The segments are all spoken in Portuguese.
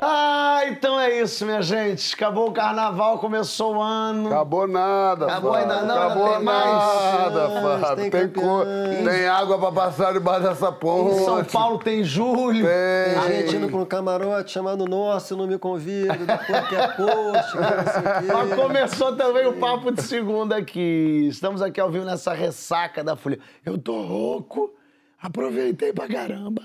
Ah, então é isso, minha gente. Acabou o carnaval, começou o ano. Acabou nada, Acabou Fábio. ainda não, Acabou ainda tem nada, mais. Fábio. Tem Tem, co- tem água pra passar debaixo dessa ponte. Em São Paulo tem julho. Tem gente indo pra um camarote chamando Nossa, não me convida, depois que é post, que não sei o quê. Mas começou também o Papo de Segunda aqui. Estamos aqui ao vivo nessa ressaca da Folha. Eu tô rouco, aproveitei pra caramba.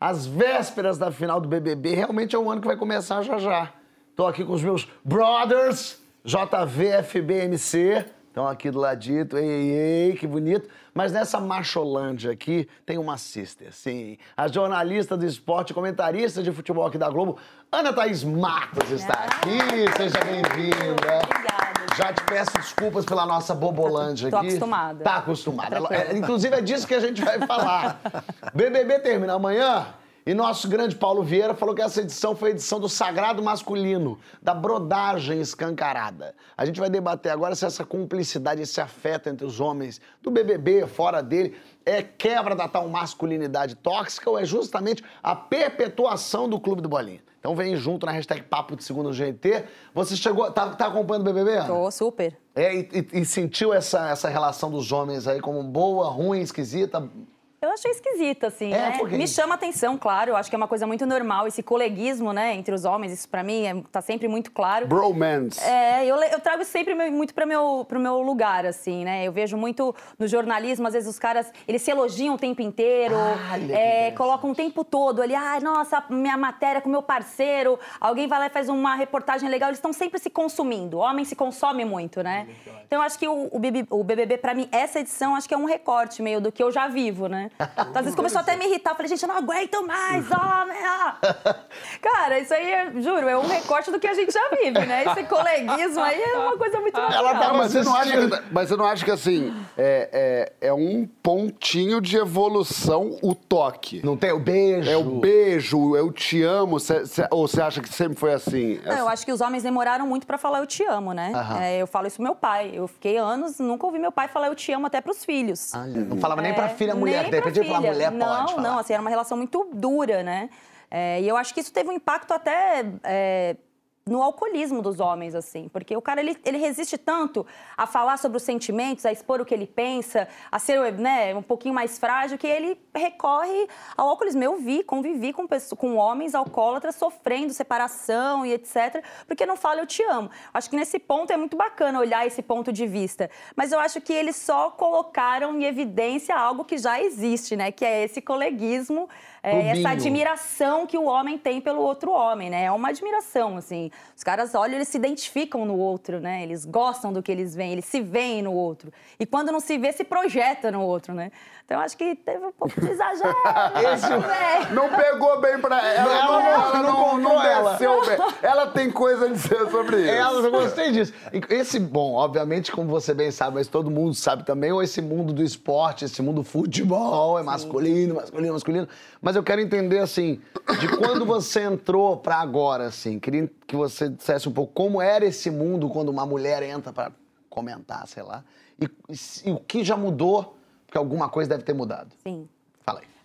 As vésperas da final do BBB, realmente é um ano que vai começar já já. Tô aqui com os meus brothers, JVFBMC. Estão aqui do ladito, ei, ei, ei, que bonito. Mas nessa macholândia aqui tem uma sister, sim. A jornalista do esporte, comentarista de futebol aqui da Globo, Ana Thaís Matos está aqui. Seja bem-vinda. Obrigada. Já te peço desculpas pela nossa bobolândia Tô aqui. acostumada. Tá acostumada. É, Inclusive é disso que a gente vai falar. BBB termina amanhã e nosso grande Paulo Vieira falou que essa edição foi a edição do sagrado masculino, da brodagem escancarada. A gente vai debater agora se essa cumplicidade, esse afeto entre os homens do BBB, fora dele, é quebra da tal masculinidade tóxica ou é justamente a perpetuação do Clube do Bolinha. Então vem junto na hashtag Papo de Segundo GT. Você chegou, tá, tá acompanhando o BBB? Ana? Tô super. É, e, e- e sentiu essa, essa relação dos homens aí como boa, ruim, esquisita? Eu achei esquisita, assim, É, né? por quê? Me chama atenção, claro. Eu acho que é uma coisa muito normal. Esse coleguismo, né, entre os homens, isso pra mim é, tá sempre muito claro. Bromance. É, eu, eu trago sempre muito para meu, pro meu lugar, assim, né? Eu vejo muito no jornalismo, às vezes os caras, eles se elogiam o tempo inteiro, que é, colocam o tempo todo ali, ai, nossa, minha matéria com meu parceiro, alguém vai lá e faz uma reportagem legal, eles estão sempre se consumindo. O homem se consome muito, né? Então, eu acho que o, o BB o BBB, pra mim, essa edição, acho que é um recorte meio do que eu já vivo, né? Então, às vezes começou até a me irritar, eu falei, gente, eu não aguento mais, homem! ah!" Cara, isso aí, é, juro, é um recorte do que a gente já vive, né? Esse coleguismo aí é uma coisa muito legal. Ela tava mas, você não acha que, mas você não acha que, assim, é, é, é um pontinho de evolução o toque? Não tem o beijo? É o beijo, eu te amo, cê- cê- ou você acha que sempre foi assim? Não, eu acho que os homens demoraram muito pra falar eu te amo, né? É, eu falo isso pro meu pai. Eu fiquei anos, nunca ouvi meu pai falar eu te amo até pros filhos. Olha, não falava nem pra É, filha mulher, nem de filha. mulher não, pode falar. Não, assim, era uma relação muito dura, né? É, e eu acho que isso teve um impacto até é, no alcoolismo dos homens, assim. Porque o cara, ele, ele resiste tanto a falar sobre os sentimentos, a expor o que ele pensa, a ser né, um pouquinho mais frágil, que ele recorre ao alcoolismo. Eu vi, convivi com, pessoas, com homens alcoólatras sofrendo separação e etc., porque não fala eu te amo. Acho que nesse ponto é muito bacana olhar esse ponto de vista. Mas eu acho que eles só colocaram em evidência algo que já existe, né? Que é esse coleguismo, é, essa admiração que o homem tem pelo outro homem, né? É uma admiração, assim. Os caras olham, eles se identificam no outro, né? Eles gostam do que eles veem, eles se veem no outro. E quando não se vê, se projeta no outro, né? Então eu acho que teve um pouco de exagero. Esse- né? Não pegou bem pra ela, Não, não, não, ela não não, não ela. desceu bem. Ela tem coisa a dizer sobre isso. Ela, eu gostei disso. Esse, bom, obviamente, como você bem sabe, mas todo mundo sabe também, ou esse mundo do esporte, esse mundo do futebol, é masculino, masculino, masculino. Mas eu quero entender, assim, de quando você entrou pra agora, assim. Queria que você dissesse um pouco como era esse mundo quando uma mulher entra pra comentar, sei lá. E, e e o que já mudou, porque alguma coisa deve ter mudado. Sim.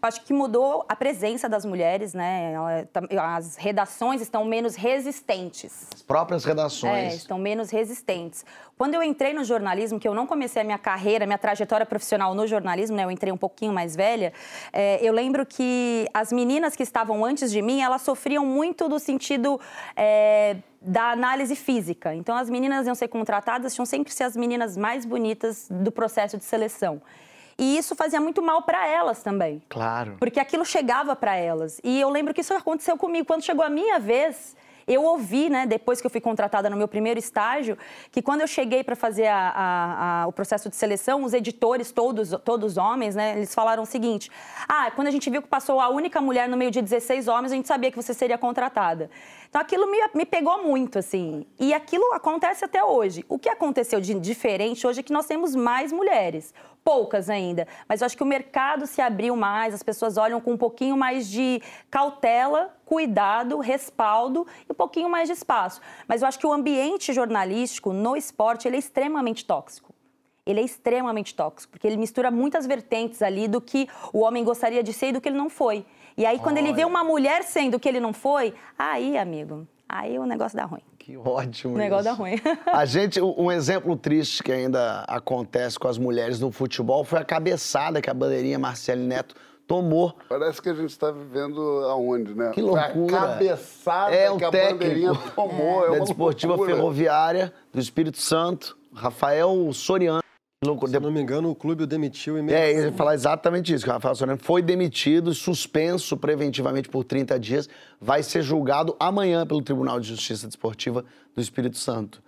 Acho que mudou a presença das mulheres, né? Tá- As redações estão menos resistentes. As próprias É, redações. estão menos resistentes. Quando eu entrei no jornalismo, que eu não comecei a minha carreira, minha trajetória profissional no jornalismo, né? Eu entrei um pouquinho mais velha. é, eu lembro que as meninas que estavam antes de mim, elas sofriam muito do sentido é, da análise física. Então, as meninas iam ser contratadas, tinham sempre ser as meninas mais bonitas do processo de seleção. E isso fazia muito mal para elas também. Claro. Porque aquilo chegava para elas. E eu lembro que isso aconteceu comigo. Quando chegou a minha vez, eu ouvi, né, depois que eu fui contratada no meu primeiro estágio, que quando eu cheguei para fazer a- a- a- o processo de seleção, os editores, todos, todos homens, né, eles falaram o seguinte: ah, quando a gente viu que passou a única mulher no meio de 16 homens, a gente sabia que você seria contratada. Então aquilo me, me pegou muito, assim. E aquilo acontece até hoje. O que aconteceu de diferente hoje é que nós temos mais mulheres. poucas ainda. Mas eu acho que o mercado se abriu mais, as pessoas olham com um pouquinho mais de cautela, cuidado, respaldo e um pouquinho mais de espaço. Mas eu acho que o ambiente jornalístico no esporte ele é extremamente tóxico ele é extremamente tóxico, porque ele mistura muitas vertentes ali do que o homem gostaria de ser e do que ele não foi. E aí, quando Olha. ele vê uma mulher sendo o que ele não foi, aí, amigo, aí o negócio dá ruim. Que ótimo. O negócio isso. dá ruim. a gente, um exemplo triste que ainda acontece com as mulheres no futebol foi a cabeçada que a bandeirinha Marcele Neto tomou. Parece que a gente está vivendo aonde, né? Que loucura. A cabeçada é, que a bandeirinha tomou. É, é da Desportiva loucura. Ferroviária do Espírito Santo, Rafael Soriano. Se não me engano, o clube o demitiu imediatamente. É, ele ia falar exatamente isso, que o Rafael foi demitido, suspenso preventivamente por 30 dias, vai ser julgado amanhã pelo Tribunal de Justiça Desportiva do Espírito Santo.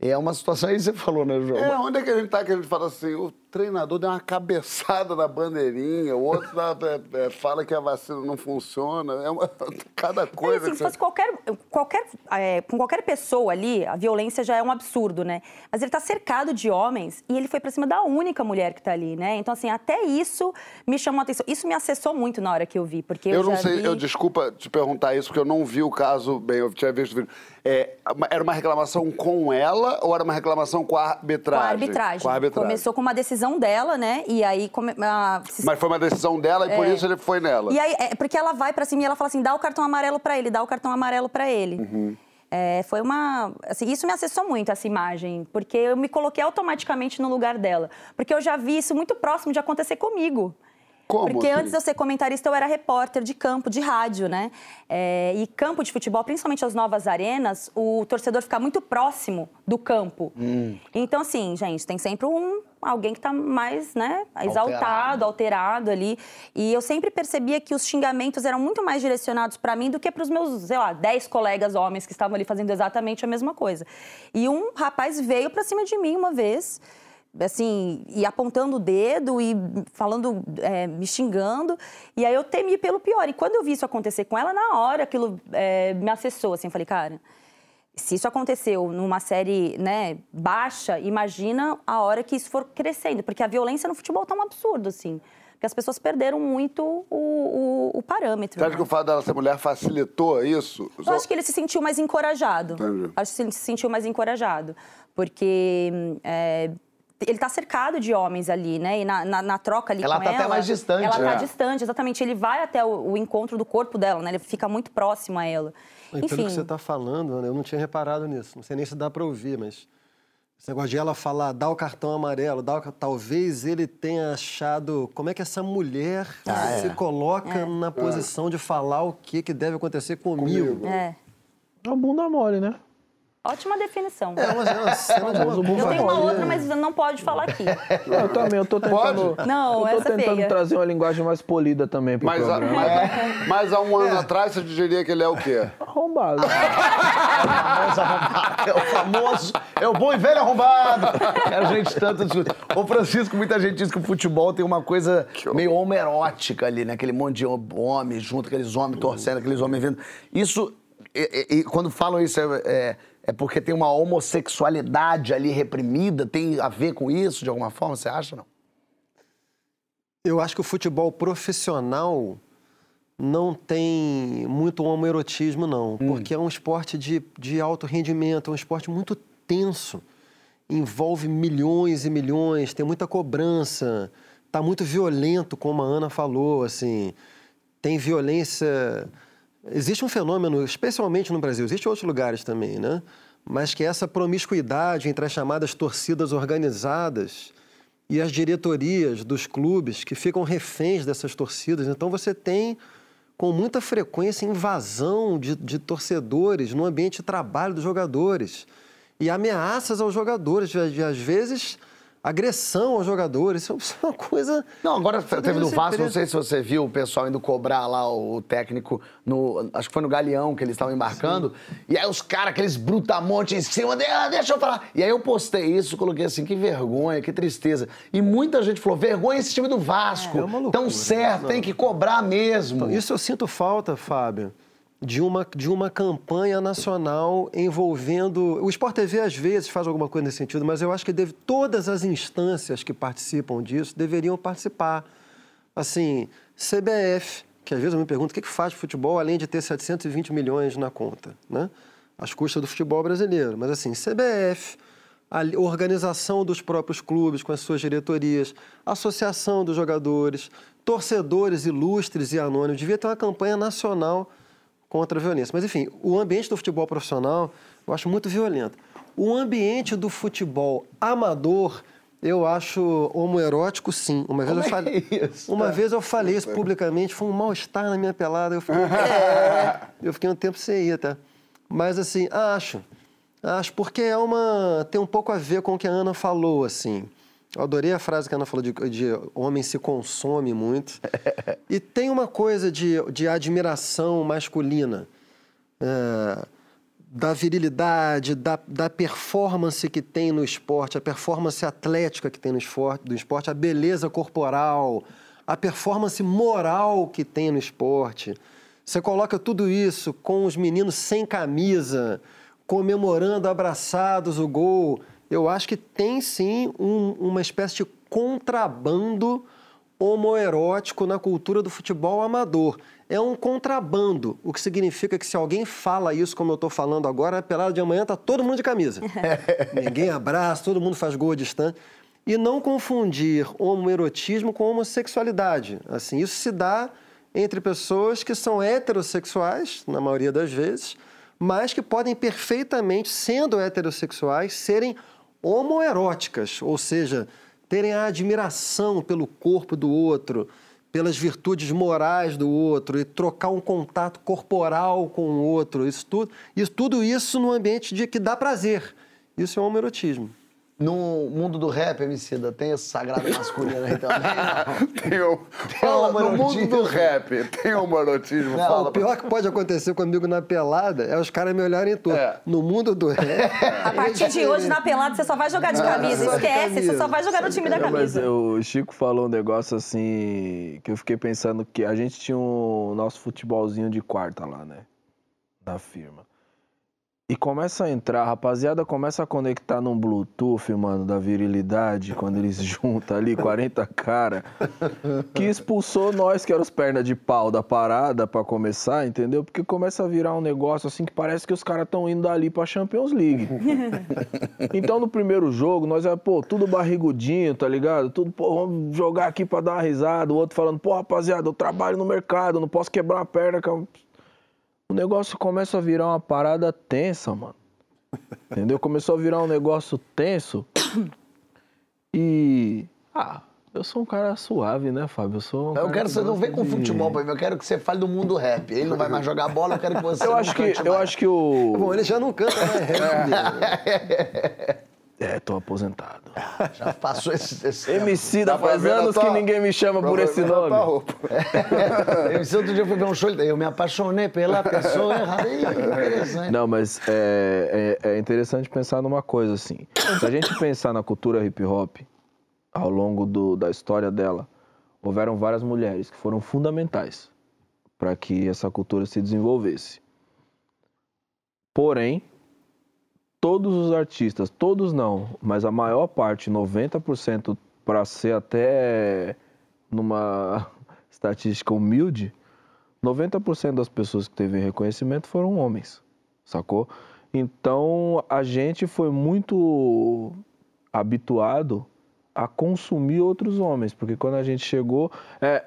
É uma situação aí que você falou, né, João? É, onde é que a gente tá que a gente fala assim, o treinador deu uma cabeçada na bandeirinha, o outro dá, é, é, fala que a vacina não funciona, é uma, cada coisa... Assim, se fosse qualquer, qualquer, é, com qualquer pessoa ali, a violência já é um absurdo, né? Mas ele tá cercado de homens e ele foi pra cima da única mulher que tá ali, né? Então, assim, até isso me chamou a atenção. Isso me acessou muito na hora que eu vi, porque eu, eu não sei, vi... eu desculpa te perguntar isso, porque eu não vi o caso bem, eu tinha visto o vídeo. É, era uma reclamação com ela ou era uma reclamação com a arbitragem? Com a arbitragem. Com a arbitragem. Começou com uma decisão dela, né? E aí. Come... Mas foi uma decisão dela e é. por isso ele foi nela. E aí, é, porque ela vai pra cima e ela fala assim: dá o cartão amarelo pra ele, dá o cartão amarelo pra ele. Uhum. É, foi uma. Assim, isso me acessou muito, essa imagem, porque eu me coloquei automaticamente no lugar dela. Porque eu já vi isso muito próximo de acontecer comigo. Como Porque assim? antes de eu ser comentarista, eu era repórter de campo, de rádio, né? É, e campo de futebol, principalmente as novas arenas, o torcedor fica muito próximo do campo. Hum. Então, assim, gente, tem sempre um alguém que está mais, né, exaltado, alterado. alterado ali. E eu sempre percebia que os xingamentos eram muito mais direcionados para mim do que para os meus, sei lá, dez colegas homens que estavam ali fazendo exatamente a mesma coisa. E um rapaz veio para cima de mim uma vez assim, e apontando o dedo e falando, é, me xingando. E aí eu temi pelo pior. E quando eu vi isso acontecer com ela, na hora aquilo é, me acessou, assim, falei, cara, se isso aconteceu numa série né, baixa, imagina a hora que isso for crescendo. Porque a violência no futebol tá um absurdo, assim. Porque as pessoas perderam muito o, o, o parâmetro. Você acha né? que o fato dela ser mulher facilitou isso? Eu acho que ele se sentiu mais encorajado. Entendi. Acho que ele se sentiu mais encorajado. Porque é, ele está cercado de homens ali, né? E na, na, na troca ali ela com tá ela... até mais distante, Ela está né? distante, exatamente. Ele vai até o, o, encontro do corpo dela, né? Ele fica muito próximo a ela. E Enfim... Pelo que você está falando, eu não tinha reparado nisso. Não sei nem se dá para ouvir, mas... Esse negócio de ela falar, dá o cartão amarelo, dá o... talvez ele tenha achado como é que essa mulher ah, se é. coloca é. na posição de falar o que, que deve acontecer comigo. Comigo. É. É uma bunda mole, né? Ótima definição. É, mas é uma cena de uma Eu Eu tenho uma Pode, outra, mas não pode falar aqui. Eu também, eu tô tentando. Não, eu tô essa é tentando feia. trazer uma linguagem mais polida também pro Mas, a- programa. mas, mas há um ano atrás você diria que ele é o quê? Arrombado. famoso arrombado. É o famoso. É o bom e velho arrombado. A gente tanto discute. Ô, Francisco, muita gente diz que o futebol tem uma coisa meio homerótica ali, né? Aquele monte de homens junto, aqueles homens torcendo, aqueles homens vindo. Isso. E, e- e quando falam isso, é, é, porque tem uma homossexualidade ali reprimida? Tem a ver com isso, de alguma forma, você acha, não? Eu acho que o futebol profissional não tem muito homoerotismo, não. Porque é um esporte de, de alto rendimento, é um esporte muito tenso. Envolve milhões e milhões, tem muita cobrança, tá muito violento, como a Ana falou, assim. Tem violência... Existe um fenômeno, especialmente no Brasil, existe em outros lugares também, né? Mas que é essa promiscuidade entre as chamadas torcidas organizadas e as diretorias dos clubes que ficam reféns dessas torcidas. Então você tem com muita frequência invasão de, de torcedores no ambiente de trabalho dos jogadores e ameaças aos jogadores, às vezes agressão aos jogadores. Isso é uma coisa. Não, agora teve no Vasco, não sei se você viu o pessoal indo cobrar lá o técnico no. Acho que foi no Galeão que eles estavam embarcando. E aí os caras, aqueles brutamontes em cima, de, ah, deixa eu falar. E aí eu postei isso, coloquei assim, que vergonha, que tristeza. E muita gente falou: vergonha esse time do Vasco. É uma loucura. Tão certo, tem que cobrar mesmo. Isso eu sinto falta, Fábio, de uma, de uma campanha nacional envolvendo. O Sport TV às vezes faz alguma coisa nesse sentido, mas eu acho que deve, todas as instâncias que participam disso deveriam participar. Assim, CBF, que às vezes eu me pergunto o que, que faz futebol além de ter 720 milhões na conta, né? As custas do futebol brasileiro. Mas assim, CBF, a organização dos próprios clubes com as suas diretorias, associação dos jogadores, torcedores ilustres e anônimos, devia ter uma campanha nacional contra a violência. Mas, enfim, o ambiente do futebol profissional eu acho muito violento. O ambiente do futebol amador, eu acho homoerótico, sim. Uma vez, Como eu, falei, é isso? uma vez eu falei isso publicamente, foi um mal-estar na minha pelada. Eu fiquei, é, eu fiquei um tempo sem ir, tá? Mas, assim, acho. Acho porque é uma. tem um pouco a ver com o que a Ana falou, assim. Eu adorei a frase que a Ana falou de, de homem se consome muito. E tem uma coisa de, de admiração masculina, é, da virilidade, da, da performance que tem no esporte, a performance atlética que tem no esporte, do esporte, a beleza corporal, a performance moral que tem no esporte. Você coloca tudo isso com os meninos sem camisa, comemorando abraçados o gol. Eu acho que tem sim um- uma espécie de contrabando homoerótico na cultura do futebol amador. É um contrabando, o que significa que se alguém fala isso como eu estou falando agora, a pelada de amanhã tá todo mundo de camisa. Ninguém abraça, todo mundo faz gol distante. E não confundir homoerotismo com homossexualidade. Assim, isso se dá entre pessoas que são heterossexuais, na maioria das vezes, mas que podem perfeitamente, sendo heterossexuais, serem homoeróticas, ou seja, terem a admiração pelo corpo do outro, pelas virtudes morais do outro e trocar um contato corporal com o outro, isso tudo, isso, tudo isso no ambiente de que dá prazer. Isso é homoerotismo. No mundo do rap, Emicida, tem esse sagrado masculino aí também? não? Tem o... Fala, no mundo do rap, tem homoerotismo? Não, Fala O pior que pode acontecer comigo na pelada é os caras me olharem todo. É. No mundo do rap. A partir de hoje, na pelada, você só vai jogar de camisa. Esquece, camisa. você só vai jogar no time da É, mas camisa. o Chico falou um negócio assim que eu fiquei pensando que a gente tinha um nosso futebolzinho de quarta lá, né? Da firma. E começa a entrar, a rapaziada começa a conectar num Bluetooth, mano, da virilidade, quando eles juntam ali 40 cara, que expulsou nós, que eram os pernas de pau da parada pra começar, entendeu? Porque começa a virar um negócio assim que parece que os caras estão indo dali pra Champions League. Então, no primeiro jogo, nós é, pô, tudo barrigudinho, tá ligado? Tudo, pô, vamos jogar aqui pra dar uma risada. O outro falando, pô, rapaziada, eu trabalho no mercado, não posso quebrar a perna. que eu-" O negócio começa a virar uma parada tensa, mano. Entendeu? Começou a virar um negócio tenso. E. Ah, eu sou um cara suave, né, Fábio? Eu sou um Eu quero que você não vem com de- futebol pra mim, eu quero que você fale do mundo rap. Ele não vai mais jogar bola, eu quero que você Eu acho que, eu mais. acho que o. Bom, ele já não canta rap. né? É, tô aposentado. Já passou esse, esse tempo. MC da Dá faz anos tua- que ninguém me chama por esse nome. roupa. MC, outro dia eu fui ver um show, eu me apaixonei pela pessoa errada. Não, mas é, é, é interessante pensar numa coisa assim. Se a gente pensar na cultura hip hop, ao longo do- da história dela, houveram várias mulheres que foram fundamentais para que essa cultura se desenvolvesse. Porém, todos os artistas, todos não, mas a maior parte, 90%, para ser até numa estatística humilde, 90% das pessoas que teve reconhecimento foram homens, sacou? Então a gente foi muito habituado a consumir outros homens, porque quando a gente chegou, é,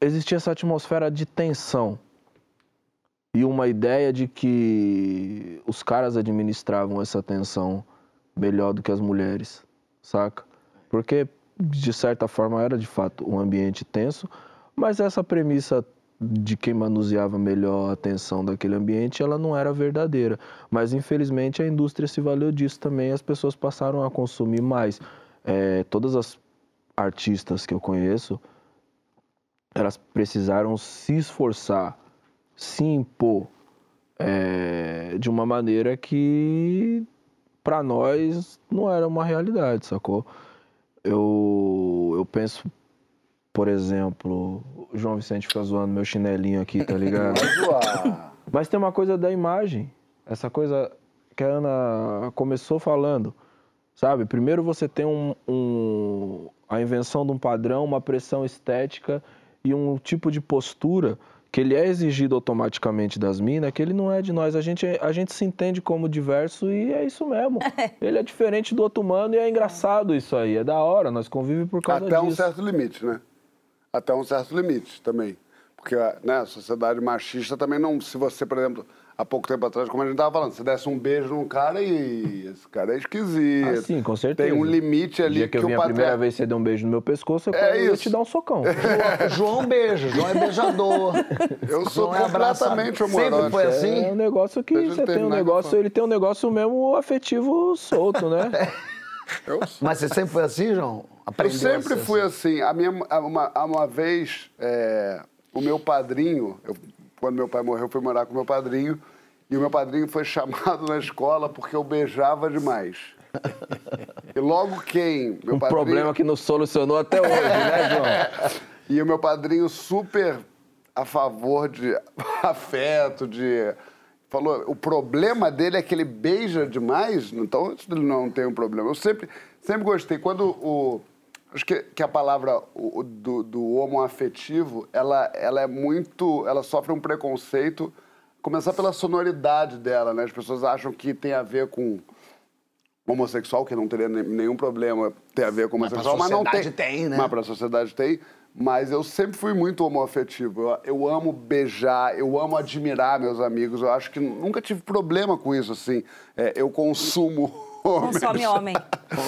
existia essa atmosfera de tensão e uma ideia de que os caras administravam essa tensão melhor do que as mulheres, saca? Porque de certa forma era de fato um ambiente tenso, mas essa premissa de quem manuseava melhor a tensão daquele ambiente, ela não era verdadeira. Mas infelizmente a indústria se valeu disso também, as pessoas passaram a consumir mais. É, todas as artistas que eu conheço, elas precisaram se esforçar, se impor é, de uma maneira que para nós não era uma realidade, sacou? Eu, eu penso, por exemplo, o João Vicente fica zoando meu chinelinho aqui, tá ligado? Mas tem uma coisa da imagem. Essa coisa que a Ana começou falando. Sabe? Primeiro você tem um, um- a invenção de um padrão, uma pressão estética e um tipo de postura que ele é exigido automaticamente das minas, que ele não é de nós. A gente, a gente se entende como diverso e é isso mesmo. Ele é diferente do outro humano e é engraçado isso aí. É da hora, nós convivemos por causa Até um disso. certo limite, né? Até um certo limite também. Porque né, a sociedade machista também não. Se você, por exemplo, há pouco tempo atrás, como a gente estava falando, você desse um beijo num cara e esse cara é esquisito. Ah, sim, com certeza. Tem um limite O ali dia que eu vim o a primeira vez você deu um beijo no meu pescoço, eu, É eu ia te dar um socão. João beija, João é beijador. Eu sou João é completamente Sempre homoerótico. foi assim? É um negócio que Deixa eu você tem um que eu negócio, ele tem um negócio mesmo afetivo solto, né? Eu, Mas você sempre foi assim, João? eu Aprendeu a sempre fui assim. A minha, uma, uma vez, é, o meu padrinho, eu- quando meu pai morreu, eu fui morar com meu padrinho. E o meu padrinho foi chamado na escola porque eu beijava demais. E logo quem? Meu um problema que não solucionou até hoje, né, João? E o meu padrinho super a favor de afeto, de. Falou, o problema dele é que ele beija demais, então ele não tem um problema. Eu sempre, sempre gostei. Quando o. Acho que, que a palavra o- do, do homoafetivo, ela, ela é muito. Ela sofre um preconceito, começar pela sonoridade dela, né? As pessoas acham que tem a ver com homossexual, que não teria ne- nenhum problema ter a ver com Mas homossexual, mas, não tem. sociedade tem, né? Mas pra sociedade tem. Mas eu sempre fui muito homoafetivo. Eu, eu amo beijar, eu amo admirar meus amigos. Eu acho que nunca tive problema com isso, assim. É, eu consumo homens. Consome homem.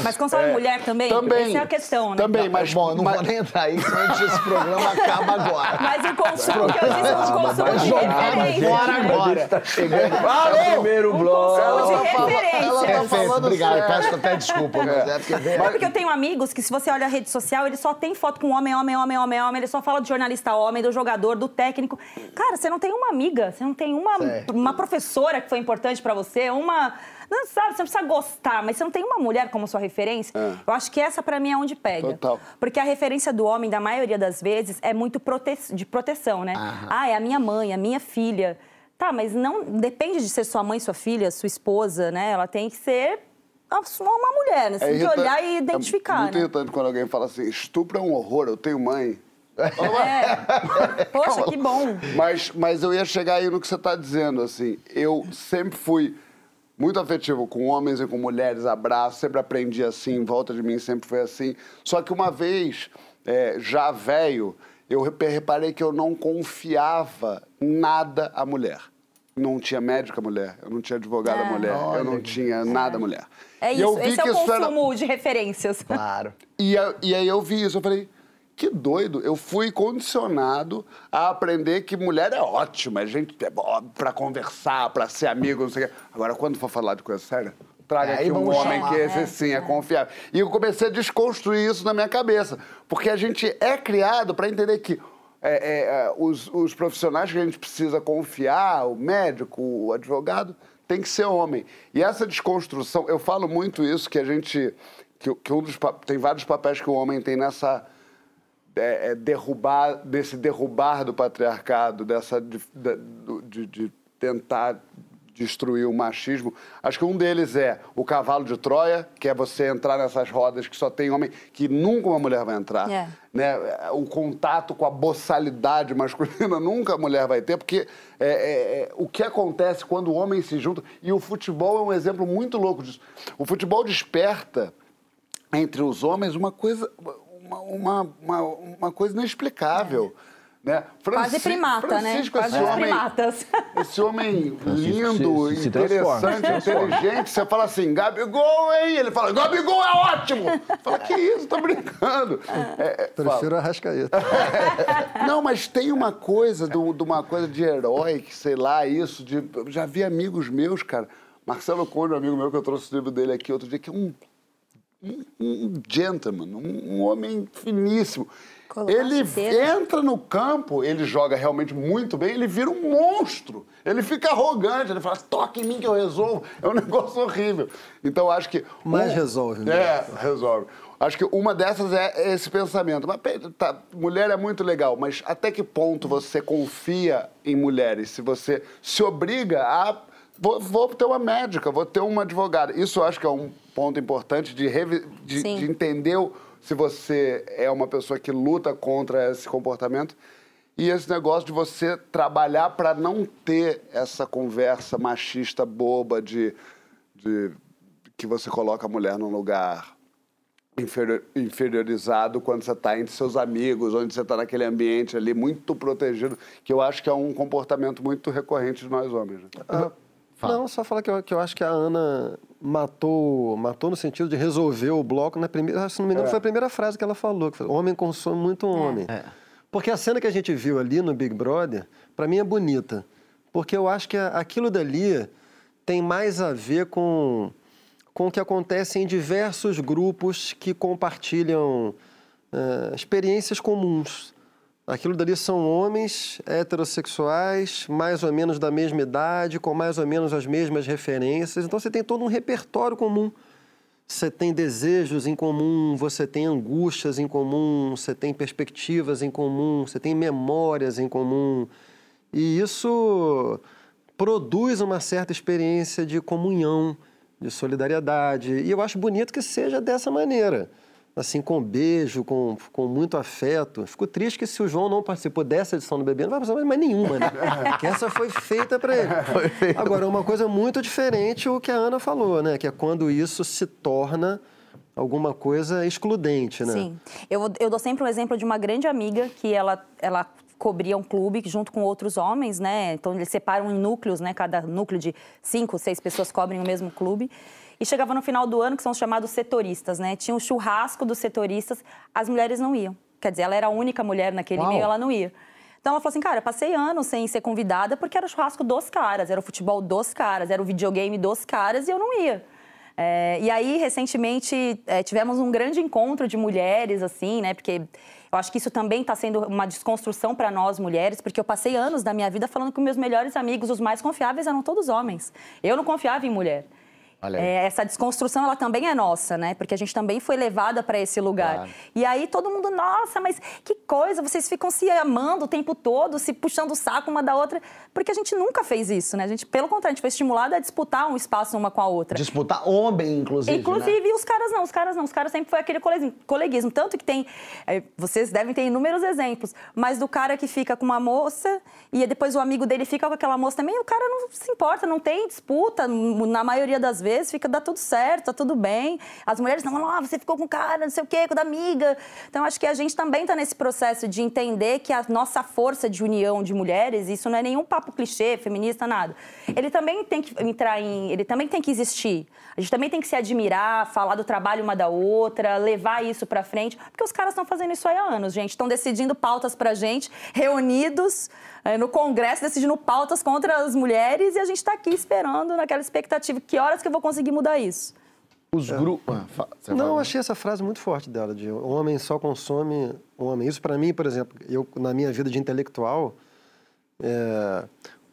Mas consome mulher também? Também. Essa é a questão, né? Também, mas... Bom, eu não mas- vou nem entrar aí, senão esse programa acaba agora. Mas o consumo que eu disse é um consumo de referência. agora, agora. Tá chegando. É o primeiro bloco. consumo de Ela tá falando- referência. ela tá Perfeito, falando obrigado. Peço até desculpa, mas é porque vem. É porque eu tenho amigos que, se você olha a rede social, ele só tem foto com homem, homem, homem, homem, homem. Ele só fala do jornalista homem, do jogador, do técnico. Cara, você não tem uma amiga, você não tem uma, Certo. uma professora que foi importante pra você, uma. Não sabe, você não precisa gostar, mas você não tem uma mulher como sua referência. Eu acho que essa, pra mim, é onde pega. Total. Porque a referência do homem, da maioria das vezes, é muito prote... de proteção, né? Ah, é a minha mãe, a minha filha. Tá, mas não depende de ser sua mãe, sua filha, sua esposa, né? Ela tem que ser uma mulher, né? Você tem que olhar e identificar, É muito né? irritante quando alguém fala assim, estupro é um horror, eu tenho mãe. É. Poxa, que bom. Mas, mas eu ia chegar aí no que você está dizendo, assim. Eu sempre fui muito afetivo com homens e com mulheres, abraço, sempre aprendi assim, em volta de mim sempre foi assim. Só que uma vez, é, já velho, eu reparei que eu não confiava nada à mulher. Não tinha médica mulher, eu não tinha advogada É. mulher, eu não tinha nada mulher. É E eu isso, vi esse é que o isso era- consumo de referências. Claro. e, a- e aí eu vi isso, eu falei, que doido. Eu fui condicionado a aprender que mulher é ótima, a gente é pra conversar, pra ser amigo, não sei o quê. Agora, quando for falar de coisa séria, traga É, aqui um homem chamar, que esse é, sim é confiável. E eu comecei a desconstruir isso na minha cabeça. Porque a gente é criado para entender que é, é, é, os, os profissionais que a gente precisa confiar, o médico, o advogado, tem que ser homem. E essa desconstrução, eu falo muito isso, que a gente. Que, que um dos, tem vários papéis que o homem tem nessa. É, é, derrubar, desse derrubar do patriarcado, dessa. de, de- de- tentar destruir o machismo. Acho que um deles é o cavalo de Troia, que é você entrar nessas rodas que só tem homem, que nunca uma mulher vai entrar. É. Né? O contato com a boçalidade masculina nunca a mulher vai ter, porque é, é, é, o que acontece quando o homem se junta. E o futebol é um exemplo muito louco disso. O futebol desperta entre os homens uma coisa, uma, uma, uma, uma coisa inexplicável. Né? Quase Franci- primata, né? Francisco, Quase esse homem, primatas. esse homem lindo, se- se interessante, se transforma. inteligente, você fala assim, Gabigol, hein? Ele fala, Gabigol é ótimo! Fala, que isso, tô brincando. É, é. Prefiro a Rascaeta. Não, mas tem uma coisa, de, uma coisa de herói, que sei lá, isso, de. eu Já vi amigos meus, cara. Marcelo Conde, um amigo meu que eu trouxe o livro dele aqui outro dia, que é um, um, um gentleman, um, um homem finíssimo. Colocar Ele entra no campo, ele joga realmente muito bem, ele vira um monstro. Ele fica arrogante, ele fala, toca em mim que eu resolvo. É um negócio horrível. Então, eu acho que... Mas um- resolve, né? É, resolve. Acho que uma dessas é esse pensamento. Mas, tá, mulher é muito legal, mas até que ponto você confia em mulheres? Se você se obriga a. Vou, vou ter uma médica, vou ter uma advogada. Isso eu acho que é um ponto importante de, de, de entender se você é uma pessoa que luta contra esse comportamento. E esse negócio de você trabalhar para não ter essa conversa machista boba de, de que você coloca a mulher num lugar inferior, inferiorizado quando você está entre seus amigos, onde você está naquele ambiente ali muito protegido, que eu acho que é um comportamento muito recorrente de nós homens. Né? Ah, não, só falar que eu, que eu acho que a Ana matou, matou no sentido de resolver o bloco na primeira, se não me engano, é. foi a primeira frase que ela falou, que foi, homem consome muito homem. É. Porque a cena que a gente viu ali no Big Brother, para mim é bonita, porque eu acho que aquilo dali tem mais a ver com com o que acontece em diversos grupos que compartilham uh, experiências comuns. Aquilo dali são homens heterossexuais, mais ou menos da mesma idade, com mais ou menos as mesmas referências. Então você tem todo um repertório comum. Você tem desejos em comum, você tem angústias em comum, você tem perspectivas em comum, você tem memórias em comum. E isso produz uma certa experiência de comunhão de solidariedade. E eu acho bonito que seja dessa maneira. Assim, com beijo, com, com muito afeto. Fico triste que se o João não participou dessa edição do Bebê, não vai participar mais nenhuma, né? que essa foi feita para ele. Agora, uma coisa muito diferente o que a Ana falou, né? Que é quando isso se torna alguma coisa excludente, né? Sim. Eu, eu dou sempre um exemplo de uma grande amiga que ela, ela cobria um clube junto com outros homens, né? Então eles separam em núcleos, né? Cada núcleo de cinco, seis pessoas cobrem o mesmo clube. E chegava no final do ano, que são os chamados setoristas, né? Tinha o churrasco dos setoristas, as mulheres não iam. Quer dizer, ela era a única mulher naquele Uau. meio, ela não ia. Então ela falou assim, cara, passei anos sem ser convidada porque era o churrasco dos caras, era o futebol dos caras, era o videogame dos caras e eu não ia. É, e aí, recentemente, é, tivemos um grande encontro de mulheres, assim, né? Porque eu acho que isso também está sendo uma desconstrução para nós mulheres, porque eu passei anos da minha vida falando que meus melhores amigos, os mais confiáveis, eram todos homens. Eu não confiava em mulher. É, essa desconstrução ela também é nossa, né? Porque a gente também foi levada para esse lugar. Claro. E aí todo mundo, nossa, mas que coisa, vocês ficam se amando o tempo todo, se puxando o saco uma da outra, porque a gente nunca fez isso, né? A gente, pelo contrário, a gente foi estimulada a disputar um espaço uma com a outra. Disputar homem, inclusive. Inclusive, né? os caras não, os caras não, os caras sempre foi aquele coleguismo. Tanto que tem, é, vocês devem ter inúmeros exemplos, mas do cara que fica com uma moça e depois o amigo dele fica com aquela moça também, o cara não se importa, não tem disputa, na maioria das vezes fica, dá tudo certo, tá tudo bem. As mulheres não, ah, você ficou com cara, não sei o quê, com a amiga. Então, acho que a gente também está nesse processo de entender que a nossa força de união de mulheres, isso não é nenhum papo clichê, feminista, nada. Ele também tem que entrar em. Ele também tem que existir. A gente também tem que se admirar, falar do trabalho uma da outra, levar isso para frente, porque os caras estão fazendo isso há anos, gente. Estão decidindo pautas pra gente, reunidos no Congresso decidindo pautas contra as mulheres e a gente está aqui esperando naquela expectativa. Que horas que eu vou conseguir mudar isso? Os é. grupos. Ah, Não, achei essa frase muito forte dela, de homem só consome homem. Isso para mim, por exemplo, eu na minha vida de intelectual, é,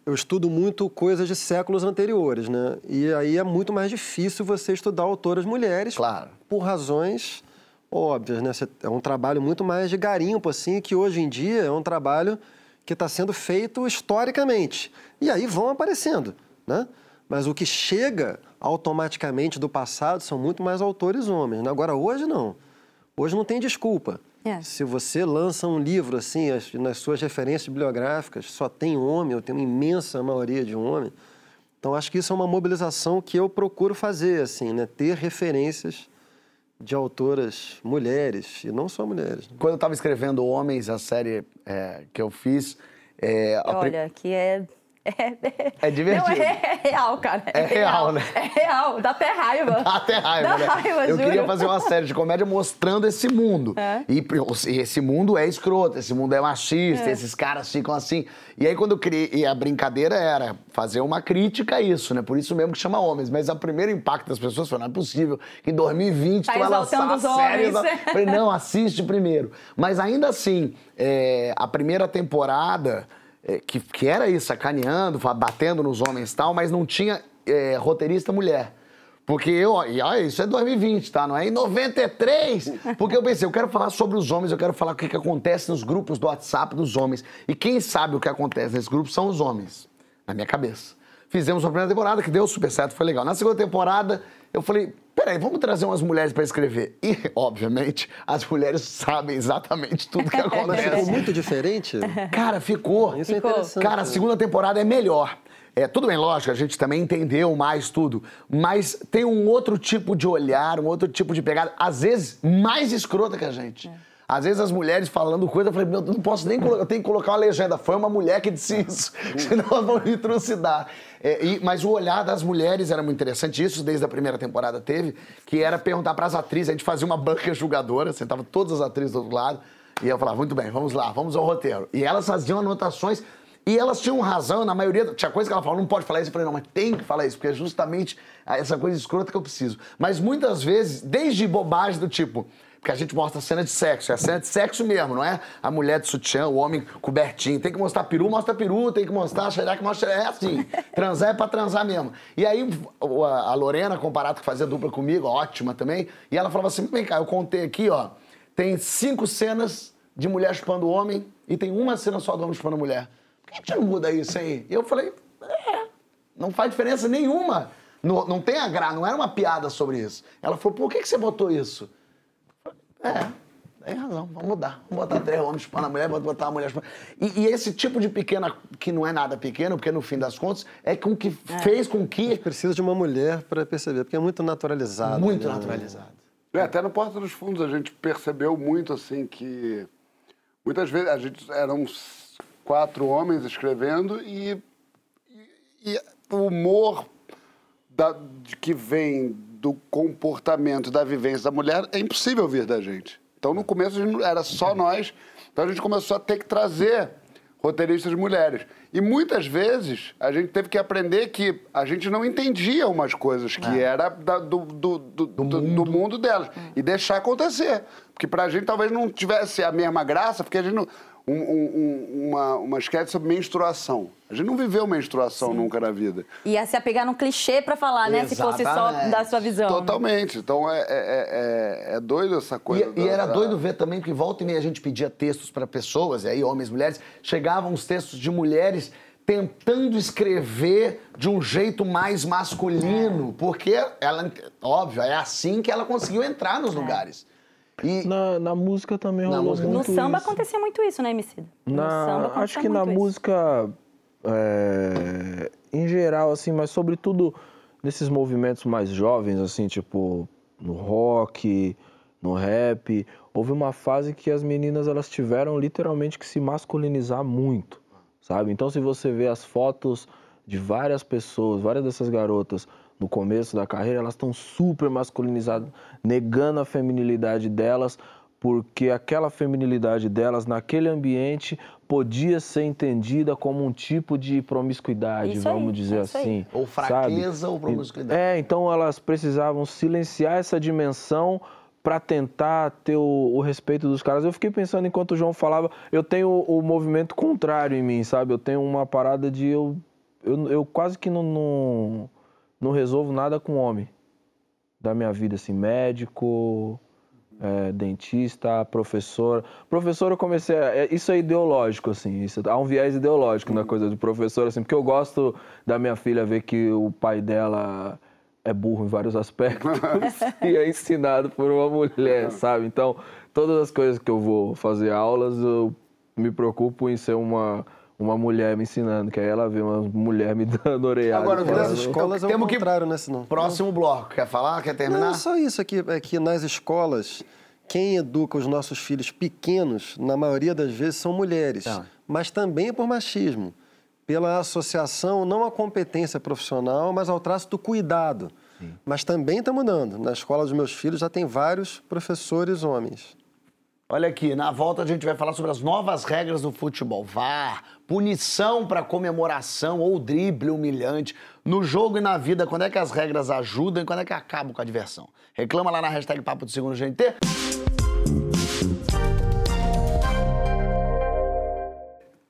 eu estudo muito coisas de séculos anteriores, né? E aí é muito mais difícil você estudar autoras mulheres. Claro. Por razões óbvias, né? É um trabalho muito mais de garimpo, assim, que hoje em dia é um trabalho que está sendo feito historicamente. E aí vão aparecendo, né? Mas o que chega automaticamente do passado são muito mais autores homens. Né? Agora, hoje não. Hoje não tem desculpa. É. Se você lança um livro assim, as, nas suas referências bibliográficas, só tem homem, ou tem uma imensa maioria de homem. Então, acho que isso é uma mobilização que eu procuro fazer, assim, né? Ter referências de autoras mulheres, e não só mulheres. Né? Quando eu estava escrevendo Homens, a série é, que eu fiz... É, Olha, que é é, é divertido. Não, é, é, real, cara. É, é real, real, né? É real, dá até raiva. Dá até raiva, dá né? raiva, Eu juro. queria fazer uma série de comédia mostrando esse mundo. É. E, e esse mundo é escroto, esse mundo é machista, é. esses caras ficam assim. E aí quando eu criei, e a brincadeira era fazer uma crítica a isso, né? Por isso mesmo que chama Homens. Mas o primeiro impacto das pessoas foi, não é possível que em 2020 tá tu vai lançar a série. Falei, não, assiste primeiro. Mas ainda assim, é, a primeira temporada é, que, que era isso, sacaneando, batendo nos homens e tal, mas não tinha é, roteirista mulher. Porque eu, e olha, isso é 2020, tá? Não é em 93. Porque eu pensei, eu quero falar sobre os homens, eu quero falar o que, que acontece nos grupos do WhatsApp dos homens. E quem sabe o que acontece nesses grupos são os homens, na minha cabeça. Fizemos uma primeira temporada que deu super certo, foi legal. Na segunda temporada, eu falei, peraí, vamos trazer umas mulheres para escrever. E, obviamente, as mulheres sabem exatamente tudo que Mas acontece. ficou muito diferente? Cara, ficou. Isso é Ficou. interessante. Cara, a segunda temporada é melhor. É, tudo bem, lógico, a gente também entendeu mais tudo, mas tem um outro tipo de olhar, um outro tipo de pegada, às vezes mais escrota que a gente. Às vezes as mulheres falando coisa, eu falei, meu, eu não posso nem colocar, eu tenho que colocar uma legenda. Foi uma mulher que disse isso, senão elas vão me trucidar. É, e- mas o olhar das mulheres era muito interessante, isso desde a primeira temporada teve, que era perguntar para as atrizes, a gente fazia uma banca julgadora, sentava todas as atrizes do outro lado, e eu falava, muito bem, vamos lá, vamos ao roteiro. E elas faziam anotações e elas tinham razão, na maioria. Tinha coisa que ela falava, não pode falar isso. Eu falei, não, mas tem que falar isso, porque é justamente essa coisa escrota que eu preciso. Mas muitas vezes, desde bobagem do tipo. Porque a gente mostra cena de sexo, é a cena de sexo mesmo, não é? A mulher de sutiã, o homem cobertinho. Tem que mostrar peru, mostra peru, tem que mostrar xereca, mostra. É assim. Transar é pra transar mesmo. E aí, a Lorena, comparado que fazia dupla comigo, ótima também, e ela falava assim: vem cá, eu contei aqui, ó, tem cinco cenas de mulher chupando homem e tem uma cena só do homem chupando mulher. Por que a gente não muda isso aí? E eu falei, é, não faz diferença nenhuma. Não, não tem a gra, não era uma piada sobre isso. Ela falou, por que, que você botou isso? É, tem razão, vamos mudar. Vamos botar três homens chupando a mulher, vamos botar a mulher chupando. E, e esse tipo de pequena, que não é nada pequeno, porque no fim das contas, é com que fez com que. Precisa de uma mulher para perceber, porque é muito naturalizado. Muito né? naturalizado. É, até no Porta dos Fundos a gente percebeu muito assim que muitas vezes a gente eram quatro homens escrevendo e, e- e o humor da- de que vem do comportamento da vivência da mulher é impossível vir da gente. Então no começo a gente não- era só nós, então a gente começou a ter que trazer roteiristas mulheres. E muitas vezes a gente teve que aprender que a gente não entendia umas coisas que era da- do, do, do, do- do mundo delas. E deixar acontecer. Porque pra gente talvez não tivesse a mesma graça, porque a gente não. Um- um- um- uma, uma sketch sobre menstruação. A gente não viveu menstruação nunca na vida. Ia se apegar num clichê pra falar, né? Se fosse só Exatamente. da sua visão. né? Totalmente. Então é, é, é, é doido essa coisa. E, e da- era da- doido ver também que volta e meia a gente pedia textos para pessoas, e aí homens, mulheres, chegavam os textos de mulheres tentando escrever de um jeito mais masculino, porque ela, óbvio, é assim que ela conseguiu entrar nos lugares. E Na, na música também Na rolou música- No muito samba isso. acontecia muito isso, né, Emicida? No Na- samba acho que na isso. música, é, em geral, assim, mas sobretudo nesses movimentos mais jovens, assim, tipo no rock, no rap, houve uma fase que as meninas elas tiveram literalmente que se masculinizar muito, sabe? Então, se você vê as fotos de várias pessoas, várias dessas garotas no começo da carreira, elas estão super masculinizadas, negando a feminilidade delas, porque aquela feminilidade delas naquele ambiente podia ser entendida como um tipo de promiscuidade, Isso aí, vamos dizer é isso aí. assim. Ou sabe? fraqueza ou promiscuidade. É, então elas precisavam silenciar essa dimensão para tentar ter o, o respeito dos caras. Eu fiquei pensando enquanto o João falava, eu tenho o, o movimento contrário em mim, sabe? Eu tenho uma parada de eu eu, eu quase que não, não não resolvo nada com homem da minha vida, assim, médico, é, dentista, professor. Professor eu comecei, a, é- isso é ideológico, assim, isso, há um viés ideológico na coisa do professor, assim, porque eu gosto da minha filha ver que o pai dela é burro em vários aspectos e é ensinado por uma mulher, sabe? Então, todas as coisas que eu vou fazer aulas, eu me preocupo em ser uma... Uma mulher me ensinando, que aí ela vê uma mulher me dando orelhada. Agora, falando- nas Nas escolas é o Temos que- contrário, né? Senão. Próximo bloco, quer falar? Quer terminar? Não, só isso aqui, é que nas escolas, quem educa os nossos filhos pequenos, na maioria das vezes, são mulheres. Tá. Mas também é por machismo. Pela associação, não à competência profissional, mas ao traço do cuidado. Mas também está mudando. Na escola dos meus filhos já tem vários professores homens. Olha aqui, na volta a gente vai falar sobre as novas regras do futebol. VAR, punição para comemoração ou drible humilhante. No jogo e na vida, quando é que as regras ajudam e quando é que acabam com a diversão? Reclama lá na hashtag Papo do Segundo GNT.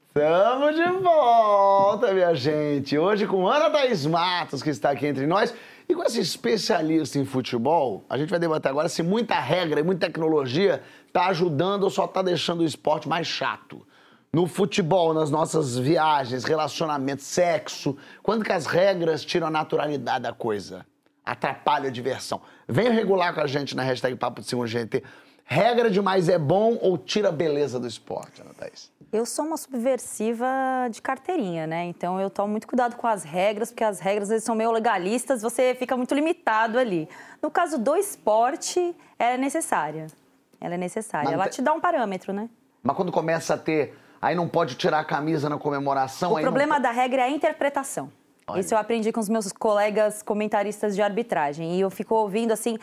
Estamos de volta, minha gente. Hoje com Ana Thaís Matos, que está aqui entre nós. E com esse especialista em futebol, a gente vai debater agora se muita regra e muita tecnologia está ajudando ou só está deixando o esporte mais chato. No futebol, nas nossas viagens, relacionamento, sexo, quando que as regras tiram a naturalidade da coisa? Atrapalha a diversão. Venha regular com a gente na hashtag Papo de Cima GT. Regra demais é bom ou tira a beleza do esporte, Ana Thaís? Eu sou uma subversiva de carteirinha, né? Então eu tomo muito cuidado com as regras, porque as regras às vezes são meio legalistas, você fica muito limitado ali. No caso do esporte, é necessária. Ela é necessária. Mas ela te- te dá um parâmetro, né? Mas quando começa a ter. Aí não pode tirar a camisa na comemoração. O não problema po- da regra é a interpretação. Olha. Isso eu aprendi com os meus colegas comentaristas de arbitragem. E eu fico ouvindo assim.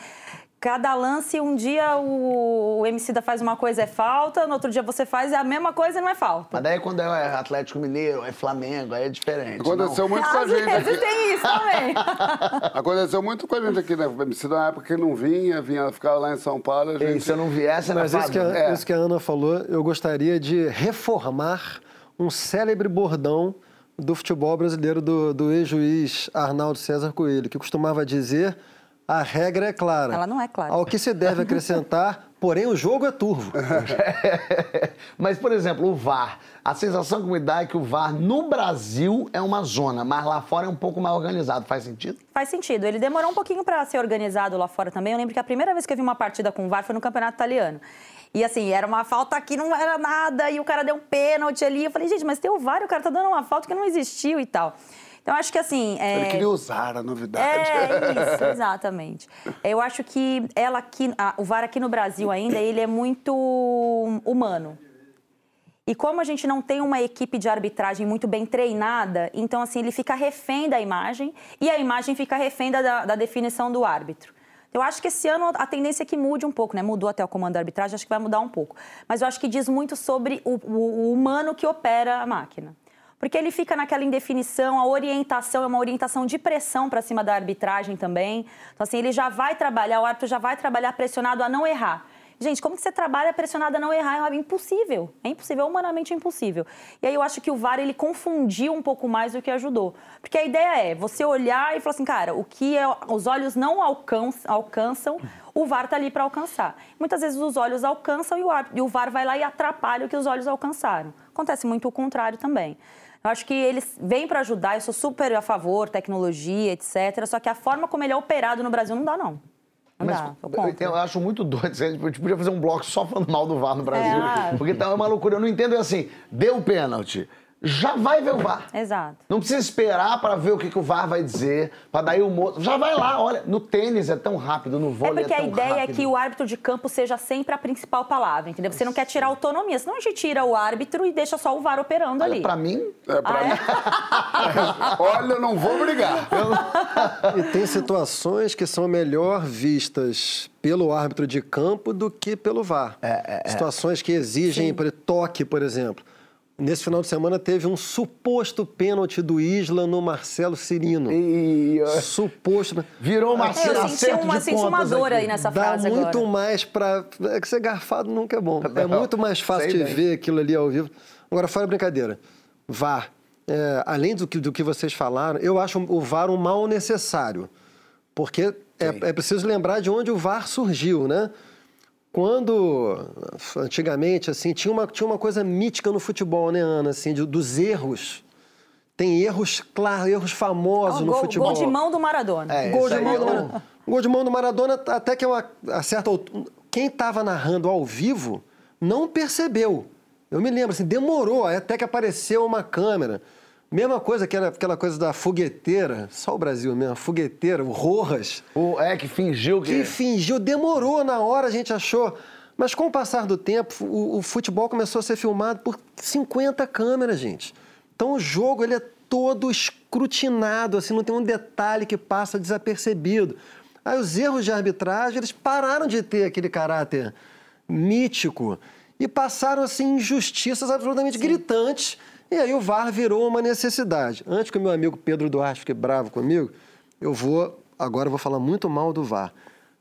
Cada lance, um dia o, o MC da faz uma coisa é falta, no outro dia você faz é a mesma coisa e não é falta. Mas daí quando é Atlético Mineiro, é Flamengo, aí é diferente. Aconteceu muito com a Às gente vezes aqui. tem isso também. Aconteceu muito com a gente aqui, né? MC na época que não vinha, vinha ficar lá em São Paulo. A não. E gente... se eu não viesse, era Mas isso que, a, É. isso que a Ana falou, eu gostaria de reformar um célebre bordão do futebol brasileiro do, do ex-juiz Arnaldo César Coelho, que costumava dizer a regra é clara. Ela não é clara. Ao que se deve acrescentar, porém o jogo é turvo. Mas, por exemplo, o VAR. A sensação que me dá é que o VAR no Brasil é uma zona, mas lá fora é um pouco mais organizado. Faz sentido? Faz sentido. Ele demorou um pouquinho para ser organizado lá fora também. Eu lembro que a primeira vez que eu vi uma partida com o VAR foi no Campeonato Italiano. E assim, era uma falta que não era nada, e o cara deu um pênalti ali. Eu falei, gente, mas tem o VAR o cara tá dando uma falta que não existiu e tal. Então, acho que assim. é- Ele queria usar a novidade. É isso, exatamente. Eu acho que ela aqui, a- o VAR aqui no Brasil ainda, ele é muito humano. E como a gente não tem uma equipe de arbitragem muito bem treinada, então assim ele fica refém da imagem e a imagem fica refém da, da definição do árbitro. Eu acho que esse ano a tendência é que mude um pouco, né? Mudou até o comando da arbitragem, acho que vai mudar um pouco. Mas eu acho que diz muito sobre o, o- o humano que opera a máquina. Porque ele fica naquela indefinição, a orientação é uma orientação de pressão para cima da arbitragem também. Então, assim, ele já vai trabalhar, o árbitro já vai trabalhar pressionado a não errar. Gente, como que você trabalha pressionado a não errar? É impossível. É impossível, é humanamente impossível. E aí eu acho que o VAR, ele confundiu um pouco mais do que ajudou. Porque a ideia é você olhar e falar assim, cara, o que é- os olhos não alcançam, alcançam o VAR está ali para alcançar. Muitas vezes os olhos alcançam e o, e o VAR vai lá e atrapalha o que os olhos alcançaram. Acontece muito o contrário também. Eu acho que eles vêm para ajudar, eu sou super a favor, tecnologia, etc. Só que a forma como ele é operado no Brasil não dá, não. Não Mas dá, eu, eu acho muito doido. A gente podia fazer um bloco só falando mal do VAR no Brasil. É. Porque tá uma loucura. Eu não entendo é assim, deu o pênalti. Já vai ver o VAR. Exato. Não precisa esperar para ver o que, que o VAR vai dizer, para daí o moço. Já vai lá, olha. No tênis é tão rápido, no É vôlei é, porque a tão ideia é rápido. que o árbitro de campo seja sempre a principal palavra, entendeu? Você não quer tirar autonomia, senão a gente tira o árbitro e deixa só o VAR operando Olha, ali. pra mim, É, pra Ah, é? mim. Olha, eu não vou brigar. E tem situações que são melhor vistas pelo árbitro de campo do que pelo VAR. Situações que exigem por toque, por exemplo. Nesse final de semana teve um suposto pênalti do Isla no Marcelo Cirino. E, uh, Suposto. virou uma É, eu senti uma, de senti uma dor aí nessa Dá frase muito agora. mais pra. É que ser garfado nunca é bom. É Não, muito mais fácil de ver aquilo ali ao vivo. Agora, fora brincadeira. VAR. É, além do que, do que vocês falaram, eu acho o VAR um mal necessário. Porque é, é preciso lembrar de onde o VAR surgiu, né? Quando, antigamente, assim, tinha uma, tinha uma coisa mítica no futebol, né, Ana? Assim, de- dos erros. Tem erros, claro, erros famosos Ah, no gol, futebol. gol de mão do Maradona. É, Gol de, mão é do um- Maradona. Gol de mão do Maradona, até que eu, a certa quem estava narrando ao vivo não percebeu. Eu me lembro, assim, demorou até que apareceu uma câmera. Mesma coisa que era aquela coisa da fogueteira, só o Brasil mesmo, a fogueteira, o Rojas, O, é, que fingiu que... que fingiu, demorou na hora, a gente achou. Mas com o passar do tempo, o, o futebol começou a ser filmado por 50 câmeras, gente. Então o jogo ele é todo escrutinado, assim, não tem um detalhe que passa desapercebido. Aí os erros de arbitragem, eles pararam de ter aquele caráter mítico e passaram assim injustiças absolutamente gritantes. E aí o VAR virou uma necessidade. Antes que o meu amigo Pedro Duarte fique bravo comigo, eu vou agora eu vou falar muito mal do VAR.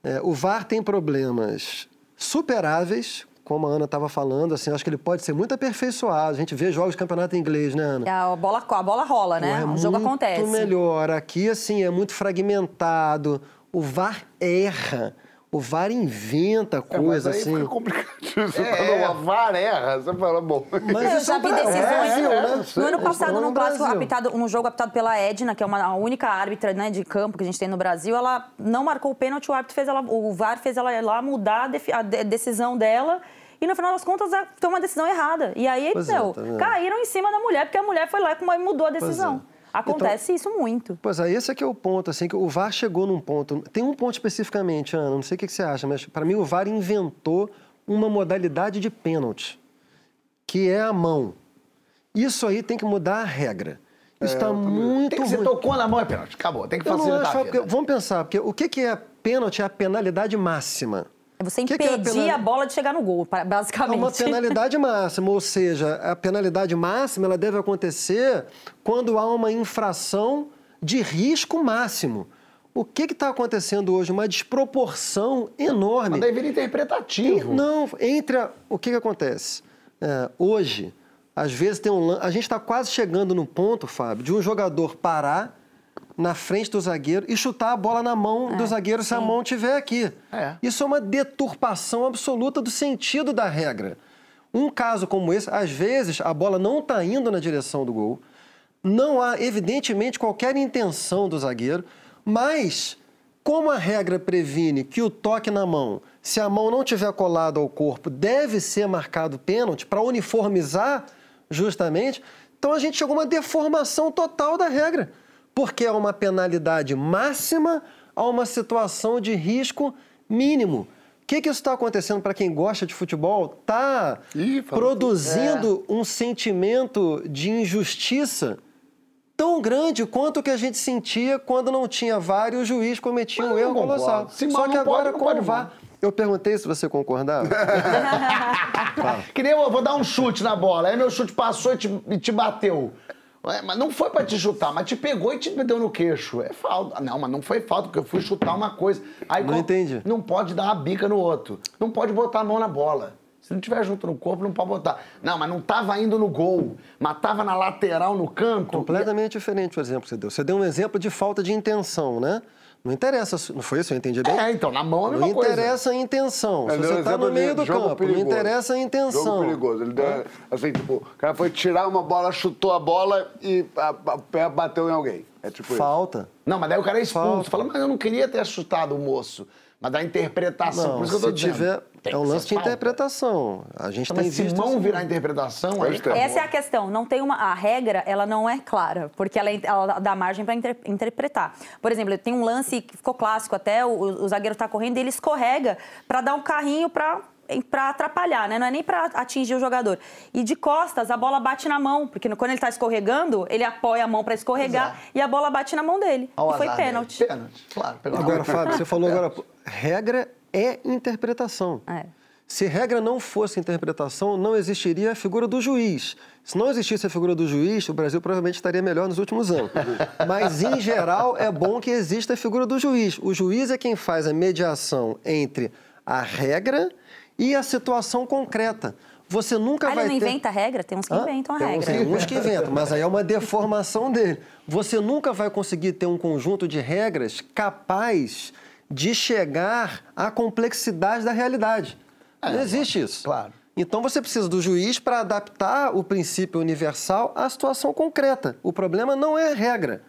É, o VAR tem problemas superáveis, como a Ana estava falando, assim, acho que ele pode ser muito aperfeiçoado. A gente vê jogos de campeonato inglês, né, Ana? A bola, a bola rola, né? É o jogo muito acontece. melhor. Aqui, assim, é muito fragmentado. O VAR erra. O VAR inventa É, mas coisa, aí assim. fica complicadíssimo. Quando o VAR erra, você fala, bom... Mas Eu isso já é vi decisões. né? No ano Isso passado, é num clássico Brasil. apitado, um jogo apitado pela Edna, que é uma, a única árbitra né, de campo que a gente tem no Brasil, ela não marcou o pênalti, o árbitro fez ela, o VAR fez ela lá mudar a, defi- a de- decisão dela. E no final das contas, a- foi uma decisão errada. E aí, Pois é, meu, tá vendo? caíram em cima da mulher, porque a mulher foi lá e mudou a decisão. É. Acontece isso muito. Pois é, esse aqui é o ponto, assim, que o VAR chegou num ponto. Tem um ponto especificamente, Ana, não sei o que que você acha, mas para mim o VAR inventou uma modalidade de pênalti, que é a mão. Isso aí tem que mudar a regra. Isso está muito Tem que você tocou na mão é pênalti. Acabou. Tem que Eu não facilitar acho, a porque, vida. vamos pensar, porque o que, que é pênalti? É a penalidade máxima. É você O que que é impedir penali- a bola de chegar no gol, pra- É basicamente. uma penalidade máxima, ou seja, a penalidade máxima ela deve acontecer quando há uma infração de risco máximo. O que está acontecendo hoje? Uma desproporção enorme. Mas daí vira interpretativo. Não, entre a- o que, que acontece? É, hoje, às vezes tem um A gente está quase chegando no ponto, Fábio, de um jogador parar na frente do zagueiro e chutar a bola na mão do zagueiro se a mão estiver aqui. É. Isso é uma deturpação absoluta do sentido da regra. Um caso como esse, às vezes a bola não está indo na direção do gol, não há, evidentemente, qualquer intenção do zagueiro, mas como a regra previne que o toque na mão, se a mão não tiver colado ao corpo, deve ser marcado pênalti para uniformizar justamente, então a gente chegou a uma deformação total da regra, porque é uma penalidade máxima a uma situação de risco mínimo. O que, que isso está acontecendo para quem gosta de futebol? Está produzindo um sentimento de injustiça tão grande quanto o que a gente sentia quando não tinha VAR e o juiz cometia um erro colossal. Só que agora pode, com pode o VAR... Eu perguntei se você concordava. Que nem eu vou dar um chute na bola. Aí meu chute passou e te, e te bateu. Ué, mas não foi pra te chutar, mas te pegou e te deu no queixo. É falta. Não, mas não foi falta, porque eu fui chutar uma coisa. Aí, Não entendi. Não pode dar uma bica no outro. Não pode botar a mão na bola. Se não tiver junto no corpo, não pode botar. Não, mas não tava indo no gol. Mas tava na lateral, no canto. Completamente diferente o exemplo que você deu. Você deu um exemplo de falta de intenção, né? Não interessa, não foi isso? Eu entendi bem? É, então, na mão é a Não mesma coisa. interessa a intenção. Se Ele deu você está exemplo no meio do campo, perigoso. não interessa a intenção. Jogo perigoso. Ele deu, assim, tipo, o cara foi tirar uma bola, chutou a bola e a, a pé bateu em alguém. É tipo isso. Falta. Não, mas daí o cara é expulso. Falta. Fala, mas eu não queria ter chutado o moço. Mas da interpretação. Não, Por isso que eu tô se dizendo. tiver. É um lance de falta. interpretação. A gente tem Mas se visto. mão isso. virar interpretação, aí é. Essa é a questão. Não tem uma a regra, ela não é clara, porque ela, ela dá margem para interpretar. Por exemplo, tem um lance que ficou clássico até o, o zagueiro tá correndo e ele escorrega para dar um carrinho para para atrapalhar, né? Não é nem para atingir o jogador. E de costas a bola bate na mão, porque quando ele tá escorregando, ele apoia a mão para escorregar Exato. e a bola bate na mão dele. Olha o e foi dele. pênalti. Pênalti, claro. Pelo Agora. Fábio, você falou agora. Regra é interpretação. É. Se regra não fosse interpretação, não existiria a figura do juiz. Se não existisse a figura do juiz, o Brasil provavelmente estaria melhor nos últimos anos. Mas, em geral, é bom que exista a figura do juiz. O juiz é quem faz a mediação entre a regra e a situação concreta. Você nunca Ah, vai ele não ter... inventa a regra? Tem uns que Hã? inventam a Tem regra. Tem uns que inventam, mas aí é uma deformação dele. Você nunca vai conseguir ter um conjunto de regras capaz de chegar à complexidade da realidade. não existe isso. claro. Então você precisa do juiz para adaptar o princípio universal à situação concreta. O problema não é a regra,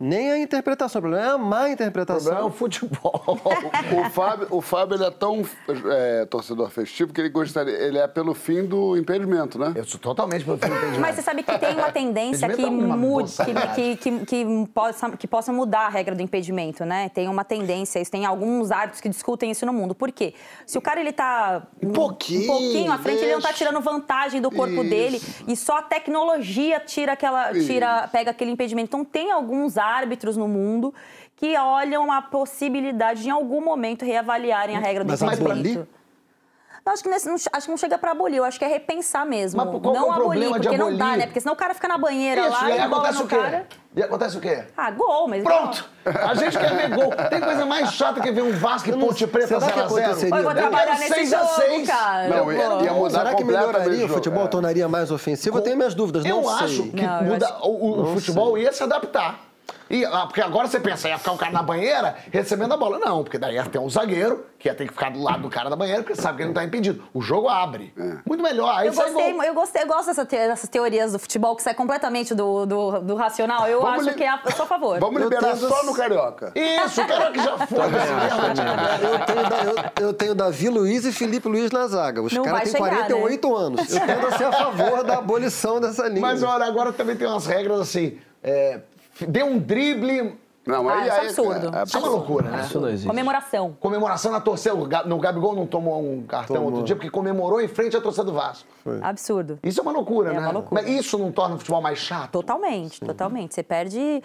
nem a interpretação. O problema é a má O interpretação. problema é o futebol. O Fábio, o Fábio ele é tão é, torcedor festivo que ele gostaria. Ele é pelo fim do impedimento, né? Eu sou totalmente pelo filme impedimento. Mas você sabe que tem uma tendência que é mude, que, que, que, que possa, que possa mudar a regra do impedimento, né? Tem uma tendência, isso tem alguns árbitros que discutem isso no mundo. Por quê? Se o cara ele tá um pouquinho, pouquinho à frente, ele não tá deixa. tirando vantagem do corpo Isso. dele e só a tecnologia tira aquela, tira, pega aquele impedimento. Então tem alguns árbitros no mundo que olham a possibilidade de em algum momento reavaliarem a regra do Mas impedimento. abolir? Não, acho que, nesse- não, acho que não chega pra abolir, eu acho que é repensar mesmo. Mas qual é não o abolir, problema de porque não dá, abolir? né? Porque senão o cara fica na banheira Isso, lá e e bola acontece no o quê? cara. E acontece o quê? Ah, gol, mas. Pronto! A gente quer ver gol. Tem coisa mais chata que ver um Vasco e Ponte Preta será que 0 a 0 aconteceria? Eu vou trabalhar nesse 6 a jogo, 6. cara. Não, ia- ia mudar Será que melhoraria o futebol? é. Tornaria mais ofensivo? Eu tenho minhas dúvidas, não Eu sei. acho que Não, muda, acho- o, o futebol ia se adaptar. E, ah, porque agora você pensa, ia ficar o cara na banheira recebendo a bola. Não, porque daí ia ter um zagueiro que ia ter que ficar do lado do cara da banheira, porque sabe que ele não tá impedido. O jogo abre. Muito melhor. Aí Eu sai gostei, gol. eu gostei, eu gosto dessa te- dessas teorias do futebol que sai completamente do, do, do racional. Eu Vamos acho li- que é a, eu sou a favor. Vamos Eu liberar só no Carioca. Isso, o que já foi. Eu tenho, eu, eu tenho Davi Luiz e Felipe Luiz na zaga. Os caras têm chegar, 48 anos. Eu tendo a ser a favor da abolição dessa linha. Mas olha, agora também tem umas regras assim. É, dê um drible. Não, Ah, aí, isso é absurdo. é Isso é uma loucura, né? Isso não existe. Comemoração. Comemoração na torcida. O Gabigol não tomou um cartão outro dia porque comemorou em frente à torcida do Vasco. Absurdo. Isso é uma loucura, É né? uma loucura. Mas isso não torna o futebol mais chato? Totalmente, totalmente. Você perde.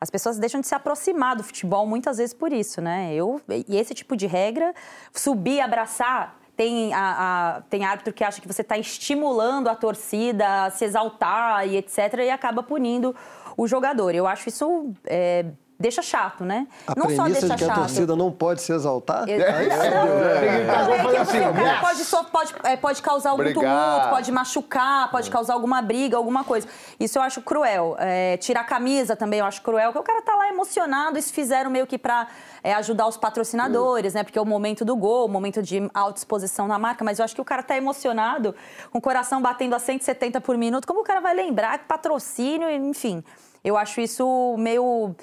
As pessoas deixam de se aproximar do futebol muitas vezes por isso, né? Eu, e esse tipo de regra, subir, abraçar. Tem, a, a- tem árbitro que acha que você está estimulando a torcida a se exaltar e etc. e acaba punindo o jogador. Eu acho isso. é, deixa chato, né? A não só deixa de que a chato. torcida não pode se exaltar? Não, não, não, é que assim, você- o cara yes. pode, só, pode, é, pode causar algum Brigar. tumulto, pode machucar, pode causar alguma briga, alguma coisa. Isso eu acho cruel. É, tirar a camisa também eu acho cruel, porque o cara tá lá emocionado, isso fizeram meio que pra é, ajudar os patrocinadores, né? Porque é o momento do gol, o momento de alta exposição na marca, mas eu acho que o cara tá emocionado, com o coração batendo a 170 por minuto, como o cara vai lembrar que patrocínio, enfim. Eu acho isso meio...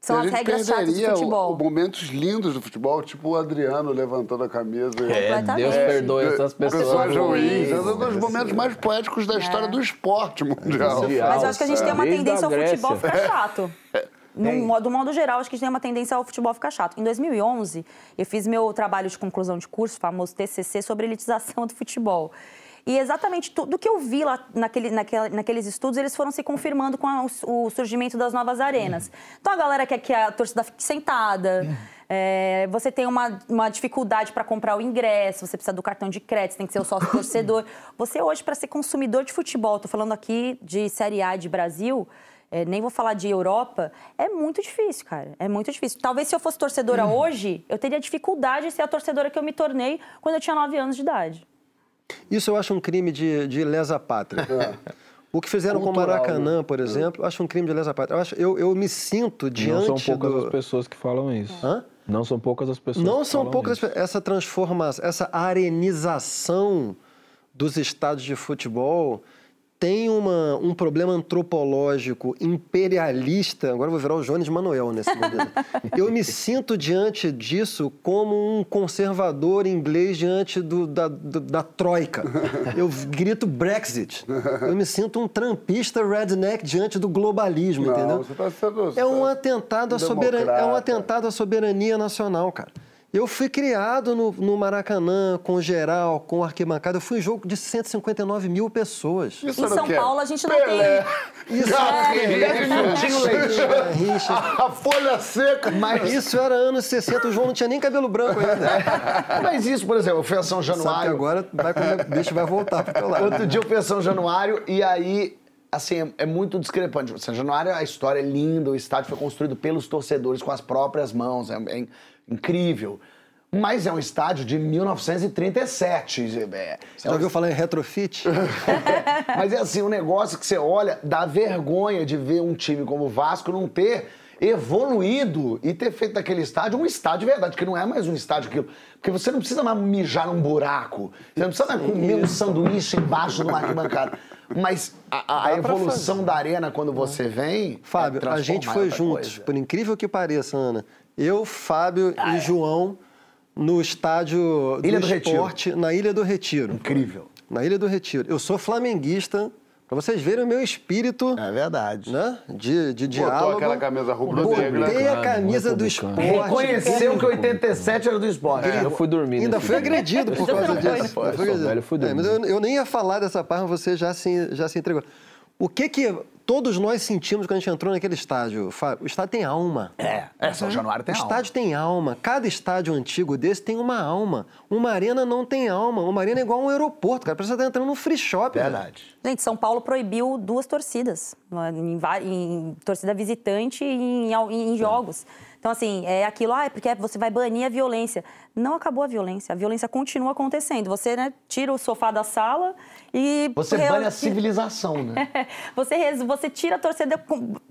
São as regras chatas do o- futebol. o momentos lindos do futebol, tipo o Adriano levantando a camisa. É. Deus perdoe essas pessoas. Pessoas ruins. ruins. É um dos momentos mais poéticos da história do esporte mundial. Mundial. Mas eu acho que a gente tem uma Desde tendência ao futebol ficar chato. No modo, do modo geral, acho que a gente tem uma tendência ao futebol ficar chato. Em 2011, eu fiz meu trabalho de conclusão de curso, famoso TCC, sobre elitização do futebol. E exatamente tudo que eu vi lá naquele, naquela- naqueles estudos, eles foram se confirmando com a- o, o surgimento das novas arenas. Então a galera quer que a torcida fique sentada. é, você tem uma, uma dificuldade para comprar o ingresso, você precisa do cartão de crédito, você tem que ser o sócio torcedor. Você hoje, para ser consumidor de futebol, estou falando aqui de Série A de Brasil, é, nem vou falar de Europa, é muito difícil, cara. É muito difícil. Talvez se eu fosse torcedora hoje, eu teria dificuldade de ser a torcedora que eu me tornei quando eu tinha 9 anos de idade. Isso eu acho um crime de, de lesa pátria. O que fizeram com o Cultural, Maracanã, né? por exemplo, eu acho um crime de lesa pátria. Eu, acho, eu, eu me sinto Não diante são poucas do... as pessoas que falam isso. Hã? Não são poucas as pessoas Não que são falam poucas isso. essa transformação, essa arenização dos estádios de futebol tem uma, um problema antropológico imperialista. Agora eu vou virar o Jones Manuel nesse momento. eu me sinto diante disso como um conservador inglês diante do- da, do- da troika. Eu grito Brexit. Eu me sinto um trampista redneck diante do globalismo, Não, entendeu? tá sendo- É um tá atentado à soberania, é um atentado à soberania nacional, cara. Eu fui criado no, no Maracanã, com geral, com arquibancada. Eu fui em jogo de 159 mil pessoas. Isso Em São? Paulo, a gente não Pelé. Isso Miltinho Leite. Richa. A folha seca. Mas isso era anos 60, o João não tinha nem cabelo branco ainda. Mas isso, por exemplo, eu fui a São Januário. agora vai, bicho vai voltar pro teu lado. Outro dia eu fui a São Januário e aí, assim, é, é muito discrepante. São Januário, a história é linda, o estádio foi construído pelos torcedores com as próprias mãos, é, é incrível. Mas é um estádio de 1937. É, Você já ouviu falar em retrofit? Mas é assim, um negócio que você olha, dá vergonha de ver um time como o Vasco não ter evoluído e ter feito daquele estádio um estádio de verdade, que não é mais um estádio aquilo. Porque você não precisa mais mijar num buraco, você não precisa mais comer um sanduíche embaixo de uma arquibancada. Mas a, a- evolução da arena, quando você vem. Fábio, é a gente foi juntos, coisa. por incrível que pareça, Ana. Eu, Fábio e João no estádio Ilha do do Retiro. esporte na Ilha do Retiro. Incrível. Na Ilha do Retiro. Eu sou flamenguista, pra vocês verem o meu espírito É verdade. né, de, de Botou diálogo. aquela camisa rubro-negra. Botei a camisa do esporte. Reconheceu que 87 era do esporte. Eu fui dormir. Ainda nesse fui dia. agredido por causa não foi, disso. Eu fui agredido. velho, fui É, mas eu, eu nem ia falar dessa parte, mas você já se, já se entregou. O que que todos nós sentimos quando a gente entrou naquele estádio. O estádio tem alma. É, é, São Januário tem o alma. estádio tem alma. Cada estádio antigo desse tem uma alma. Uma arena não tem alma. Uma arena é igual a um aeroporto, cara. Parece que você tá entrando num free shop. Verdade. Gente, São Paulo proibiu duas torcidas, em, va- em torcida visitante e em, em- em jogos. Então, assim, é aquilo, ah, é porque você vai banir a violência. Não acabou a violência, a violência continua acontecendo. Você, né, tira o sofá da sala e... Você re- bane a civilização, né? você, res- você tira a torcida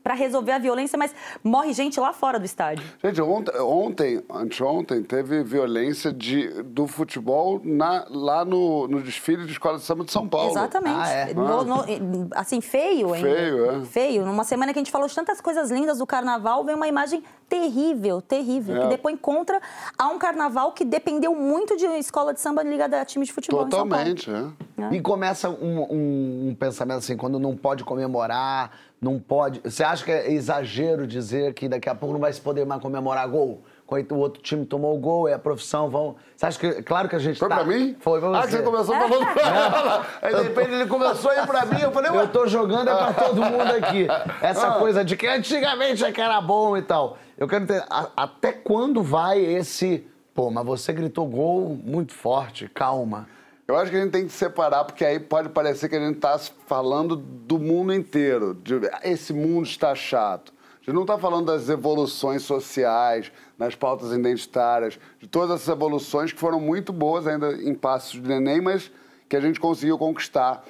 para resolver a violência, mas morre gente lá fora do estádio. Gente, ontem, ontem anteontem, teve violência de, do futebol na- lá no, no desfile de escola de samba de São Paulo. Exatamente. Ah, é? No- no- assim, feio ainda. Feio, é. Feio. Numa semana que a gente falou de tantas coisas lindas do carnaval, vem uma imagem terrível, terrível, É. que depõe contra a um carnaval que dependeu muito de escola de samba ligada a time de futebol em São Paulo. Totalmente, é. E começa um, um- um pensamento assim, quando não pode comemorar, não pode. Você acha que é exagero dizer que daqui a pouco não vai se poder mais comemorar gol? Quando o outro time tomou o gol, é a profissão, vão. Você acha que. Claro que a gente Foi tá. pra mim? Foi você. Ah, que você começou falando pra ela. Aí, de repente, ele começou a ir pra mim. Eu falei, ué, Eu tô jogando é pra todo mundo aqui. Essa Ah. coisa de que antigamente é que era bom e tal. Eu quero entender, a- até quando vai esse. Pô, mas você gritou gol muito forte, calma. Eu acho que a gente tem que separar, porque aí pode parecer que a gente está falando do mundo inteiro. De, esse mundo está chato. A gente não está falando das evoluções sociais, nas pautas identitárias, de todas essas evoluções que foram muito boas ainda em passos de neném, mas que a gente conseguiu conquistar.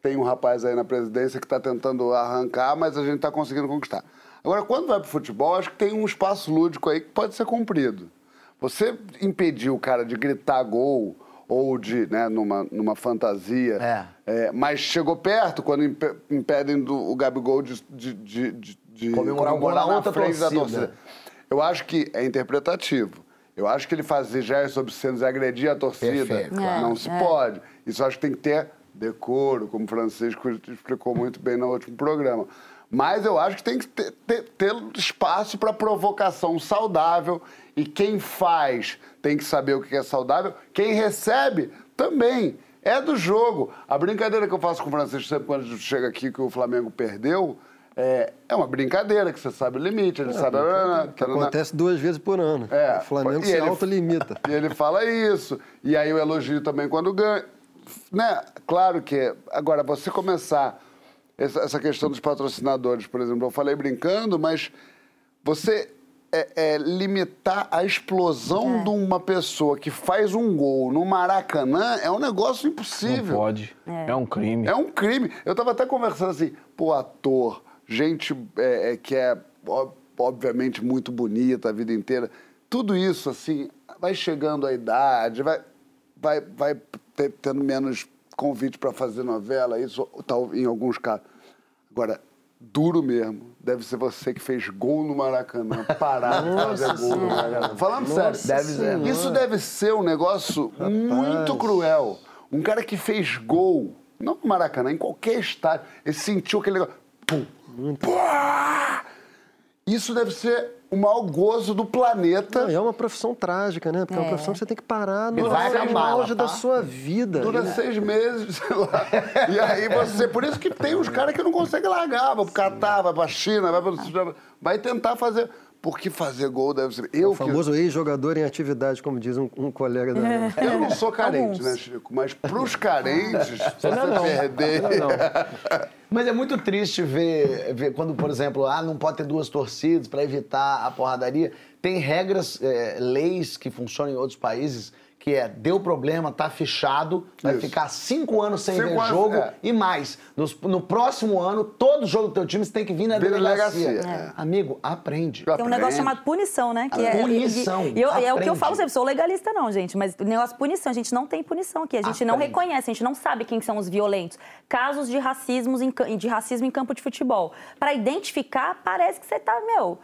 Tem um rapaz aí na presidência que está tentando arrancar, mas a gente está conseguindo conquistar. Agora, quando vai para o futebol, acho que tem um espaço lúdico aí que pode ser cumprido. Você impedir o cara de gritar gol ou de, né, numa, numa fantasia, É. é, mas chegou perto quando impe- impedem do, o Gabigol de, de, de, de- de Comemorar na outra frente da torcida. torcida. Eu acho que é interpretativo. Eu acho que ele fazer gestos obscenos e agredir a torcida Perfeito, claro. não É, se é. pode. Isso eu acho que tem que ter decoro, como o Francisco explicou muito bem no último programa. Mas eu acho que tem que ter, ter- ter espaço para provocação saudável e quem faz tem que saber o que é saudável. Quem recebe também. É do jogo. A brincadeira que eu faço com o Francisco sempre quando chega aqui que o Flamengo perdeu é, é uma brincadeira, que você sabe o limite, ele sabe... Que acontece duas vezes por ano. É. O Flamengo se ele- autolimita. E ele fala isso. E aí eu elogio também quando ganha. Né? Claro que. Agora, você começar essa, essa questão dos patrocinadores, por exemplo, eu falei brincando, mas você é, é, limitar a explosão de uma pessoa que faz um gol no Maracanã é um negócio Não impossível. pode. É. um crime. É um crime. Eu tava até conversando assim, pô, ator, gente é, é, que é obviamente muito bonita a vida inteira, tudo isso assim, vai chegando a idade, vai, vai, vai ter- tendo menos convite para fazer novela, isso tal, em alguns casos. Agora, duro mesmo, deve ser você que fez gol no Maracanã, parar de fazer gol no Maracanã. Falando sério, Deve ser. isso deve ser um negócio muito cruel. Um cara que fez gol, não no Maracanã, em qualquer estádio, ele sentiu aquele negócio. Pum, pá! Isso deve ser o maior gozo do planeta. Não, é uma profissão trágica, né? Porque é, uma profissão que você tem que parar no, vai no acabar, auge tá? da sua vida. Dura seis meses, sei lá. E aí você. Por isso que tem uns caras que não conseguem largar, vai pro Catar, vai pra China, vai pra. Vai tentar fazer. Porque fazer gol deve ser. Eu O famoso ex-jogador em atividade, como diz um, um colega da. que. Eu não sou carente, Alguns. né, Chico? Mas pros carentes, se você perder. Não, não. Mas é muito triste ver, ver quando, por exemplo, ah, não pode ter duas torcidas para evitar a porradaria. Tem regras, eh, leis que funcionam em outros países, que é, deu problema, tá fechado, vai Isso. ficar cinco anos sem Cinco ver anos, jogo é. e mais. Nos- no próximo ano, todo jogo do teu time você tem que vir na delegacia. delegacia, é. Amigo, aprende. Tem um negócio chamado punição, né? Que é, punição, E, e eu, e é o que eu aprende. falo sempre, sou legalista não, gente, mas o negócio de punição, a gente não tem punição aqui, a gente não Aprende. reconhece, a gente não sabe quem são os violentos. Casos de, racismos em, de racismo em campo de futebol. Para identificar, parece que você tá, meu...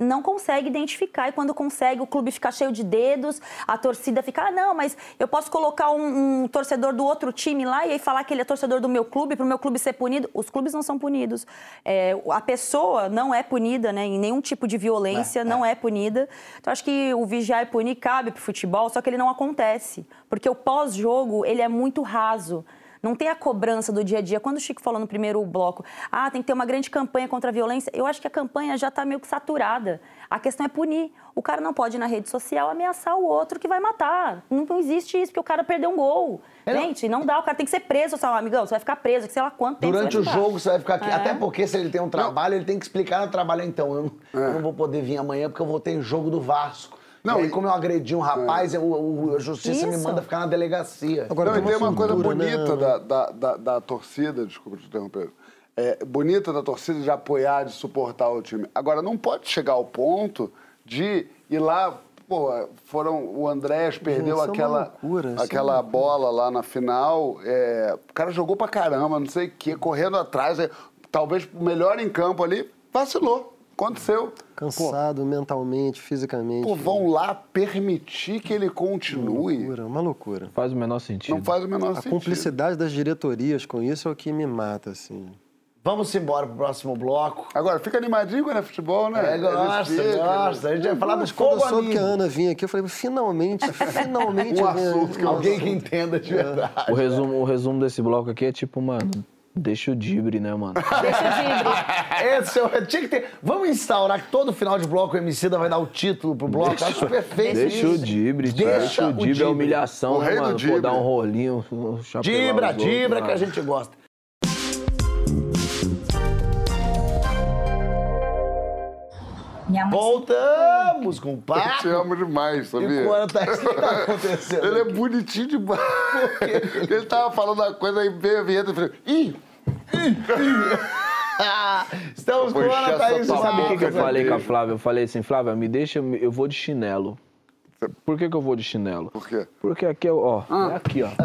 Não consegue identificar e quando consegue o clube fica cheio de dedos, a torcida fica, ah, não, mas eu posso colocar um, um torcedor do outro time lá e aí falar que ele é torcedor do meu clube para o meu clube ser punido. Os clubes não são punidos. É, a pessoa não é punida, né? Em nenhum tipo de violência, não é punida. Então, acho que o vigiar e punir cabe pro futebol, só que ele não acontece. Porque o pós-jogo, ele é muito raso. Não tem a cobrança do dia a dia. Quando o Chico falou no primeiro bloco, ah, tem que ter uma grande campanha contra a violência, eu acho que a campanha já está meio que saturada. A questão é punir. O cara não pode ir na rede social ameaçar o outro que vai matar. Não, não existe isso, porque o cara perdeu um gol. É, não- Gente, não dá, o cara tem que ser preso, seu amigão, você vai ficar preso, que sei lá quanto tempo Durante o jogo você vai ficar aqui. É. Até porque se ele tem um trabalho, ele tem que explicar no trabalho. Então, eu não, eu não vou poder vir amanhã porque eu vou ter jogo do Vasco. Não, e aí, e- como eu agredi um rapaz, eu- o- a justiça me Isso. manda ficar na delegacia. Agora Não, e tem uma coisa né? bonita da, da, da, da torcida, desculpa te interromper. É, bonita da torcida de apoiar, de suportar o time. Agora, não pode chegar ao ponto de ir lá. Pô, foram. O Andrés perdeu é aquela, loucura, é aquela bola lá na final. é, o cara jogou pra caramba, não sei o quê, correndo atrás. é, talvez o melhor em campo ali, vacilou. Aconteceu. Cansado mentalmente, fisicamente. Pô, vão lá permitir que ele continue. Loucura, uma loucura. Faz o menor sentido. Não faz o menor A sentido. cumplicidade das diretorias com isso é o que me mata, assim. Vamos embora pro próximo bloco. Agora, fica animadinho quando é futebol, né? É, gosta, gosta. A gente vai falar dos Quando eu soube que a. Ana vinha aqui, eu falei, finalmente, finalmente. Um assunto que Alguém que entenda de verdade. O resumo, o resumo desse bloco aqui é tipo, mano, deixa o dibre, né, mano? Deixa o Dibre. Esse é o- tinha que ter. Vamos instaurar que todo final de bloco o Emicida vai dar o título pro bloco. Acho perfeito Deixa o isso. dibre, tio. Deixa deixa o o dibre, é dibre. humilhação, O né, mano? Pô, dibre. dar um rolinho, um Dibra, outros, dibra ah. que a gente gosta. Minha mãe Voltamos com o Eu te papo. amo demais, E sabia? o Ana tá... O que tá acontecendo? Ele é bonitinho demais. Ele tava falando uma coisa, aí veio a vinheta e falei, ih, Ah, Estamos com o Ana Thaís. Sabe o que, que eu falei com a. Flávia? Eu falei assim, Flávia, me deixa, eu vou de chinelo. Por que, que eu vou de chinelo? por quê? Porque aqui, é o- ó, Ah. é aqui, ó.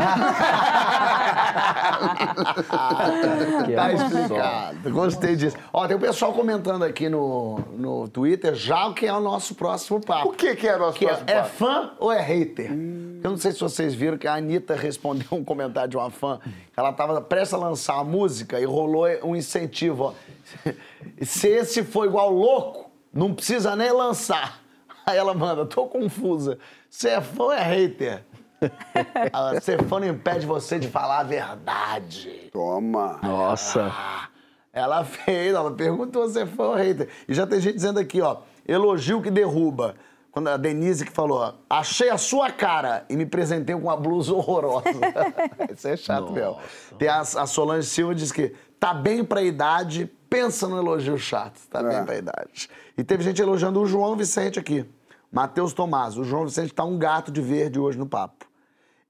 Aqui é Tá só. explicado. Gostei disso. Ó, tem o pessoal comentando aqui no, no Twitter já o que é o nosso próximo papo. O que que é nosso Que é, próximo é papo? fã ou é hater? Eu não sei se vocês viram que a Anitta respondeu um comentário de uma fã. Ela estava prestes a lançar a música e rolou um incentivo. Ó. Se esse for igual louco, não precisa nem lançar. Aí ela manda, tô confusa. Você é fã ou é hater? Ah, Ser fã não impede você de falar a verdade. Toma. Nossa. Ela fez, ela perguntou se é fã ou hater. E já tem gente dizendo aqui, ó, elogio que derruba. Quando a Denise que falou, ó, achei a sua cara e me presentei com uma blusa horrorosa. Isso é chato mesmo. Tem a, a Solange Silva diz que tá bem pra idade, pensa no elogio chato. Tá bem É. pra idade. E teve gente elogiando o João Vicente aqui. Matheus Tomás. O João Vicente tá um gato de verde hoje no papo.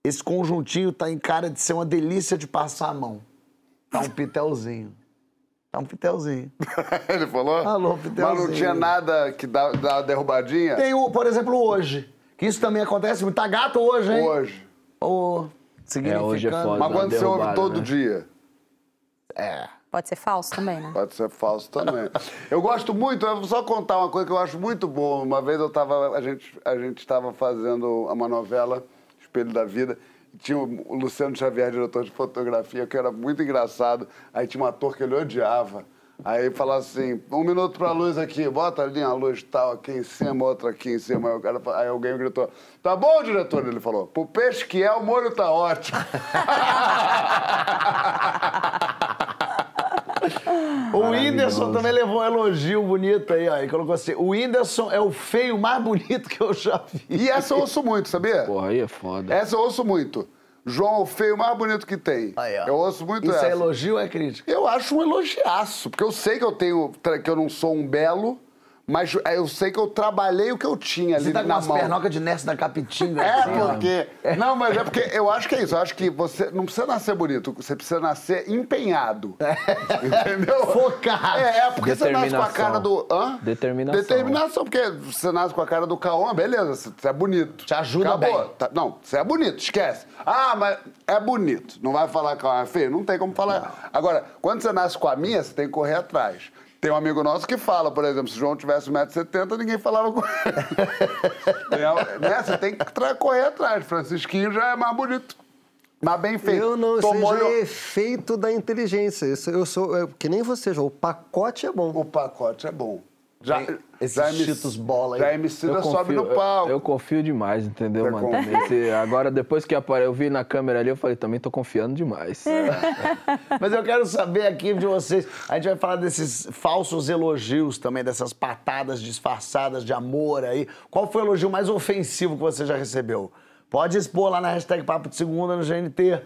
Esse conjuntinho tá em cara de ser uma delícia de passar a mão. Tá um pitelzinho. Tá um pitelzinho. Ele falou? Alô, Mas não Pitelzinho. tinha nada que dá, dá uma derrubadinha? Tem o, por exemplo, hoje. Que isso também acontece muito. Tá gato hoje, hein? Hoje. Ô, significando. hoje é foda. Mas quando você ouve todo né? dia? É. Pode ser falso também, né? Pode ser falso também. Eu gosto muito, eu vou só contar uma coisa que eu acho muito boa. Uma vez eu tava, a gente a gente estava fazendo uma novela, Espelho da Vida, tinha o Luciano Xavier, diretor de fotografia, que era muito engraçado. Aí tinha um ator que ele odiava. Aí falava assim, um minuto pra luz aqui, bota ali a luz tal aqui em cima, outra aqui em cima. Aí, cara, aí alguém gritou, tá bom, diretor? Ele falou, pro peixe que é, o molho tá ótimo. O Whindersson também levou um elogio bonito aí, ó. Ele colocou assim: o Whindersson é o feio mais bonito que eu já vi. E essa eu ouço muito, sabia? Porra, aí é foda. Essa eu ouço muito. João, o feio mais bonito que tem. Aí, ó. Eu ouço muito Isso essa. é elogio ou é crítica? Eu acho um elogiaço, porque eu sei que eu tenho, que eu não sou um belo, mas eu sei que eu trabalhei o que eu tinha ali Você tá com na umas mão. pernocas de Ness da Capitinga. É assim, porque. Não, mas é porque eu acho que é isso. Eu acho que você não precisa nascer bonito, você precisa nascer empenhado. Entendeu? Focado. É, é porque você nasce com a cara do. Hã? Determinação. Determinação, porque você nasce com a cara do Cauã, beleza, você é bonito. Te ajuda Acabou. bem. Tá- não, você é bonito, esquece. Ah, mas é bonito. Não vai falar que é feio? Não tem como falar. Agora, quando você nasce com a minha, você tem que correr atrás. Tem um amigo nosso que fala, por exemplo, se o João tivesse 1,70m, ninguém falava com ele. A- né? Você tem que correr atrás. Francisquinho já é mais bonito. Mas bem feito. Eu não, Tomou é efeito da inteligência. Isso eu sou, é, que nem você, João. O pacote é bom. O pacote é bom. Já, Esses já MC Cheetos bola aí. Já MC Eu sobe confio, no palco. eu, eu confio demais, entendeu, Você mano? agora, depois que apare- eu vi na câmera ali, eu falei, também tô confiando demais. Mas eu quero saber aqui de vocês. A gente vai falar desses falsos elogios também, dessas patadas disfarçadas de amor aí. Qual foi o elogio mais ofensivo que você já recebeu? Pode expor lá na hashtag Papo de Segunda no GNT.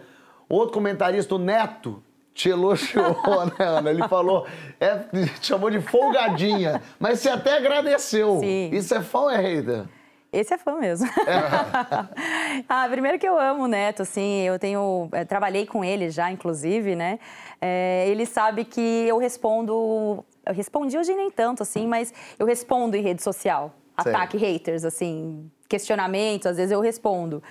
Outro comentarista, o Neto, te elogiou, né, Ana? Ele falou, é, te chamou de folgadinha, mas você até agradeceu. Sim. Isso é fã ou é hater? Esse é fã mesmo. ah, primeiro que eu amo o Neto, assim, eu tenho. eh, trabalhei com ele já, inclusive, né? Eh, ele sabe que eu respondo. Eu respondi hoje nem tanto, assim, mas eu respondo em rede social. Ataque haters, assim, questionamentos, às vezes eu respondo.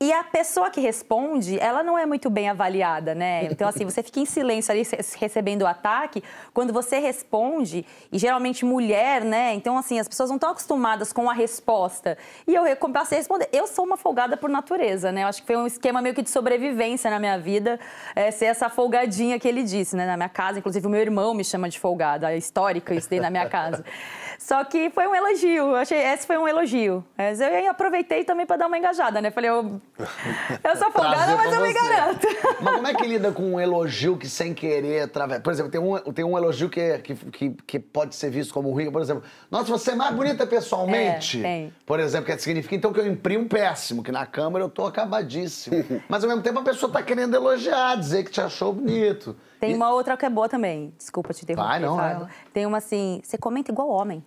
E a pessoa que responde, ela não é muito bem avaliada, né? Então, assim, você fica em silêncio ali ce- recebendo o ataque. Quando você responde, e geralmente mulher, né? Então, assim, as pessoas não estão acostumadas com a resposta. E eu passei a responder. Eu sou uma folgada por natureza, né? Eu acho que foi um esquema meio que de sobrevivência na minha vida, é, ser essa folgadinha que ele disse, né? Na minha casa, inclusive, o meu irmão me chama de folgada. É histórico isso daí na minha casa. Só que foi um elogio. Achei, esse foi um elogio. Mas eu aproveitei também para dar uma engajada, né? Falei, eu, eu sou folgada, mas eu me você. garanto. Mas como é que lida com um elogio que sem querer através. Por exemplo, tem um, tem um elogio que, é- que, que, que pode ser visto como ruim, por exemplo, nossa, você é mais bonita pessoalmente. É, tem. Por exemplo, que significa então que eu imprimo péssimo, que na câmera eu tô acabadíssimo. Mas ao mesmo tempo a pessoa tá querendo elogiar, dizer que te achou bonito. Tem E- uma outra que é boa também. Desculpa te interromper. Vai, não, vai. Tem uma assim, você comenta igual homem.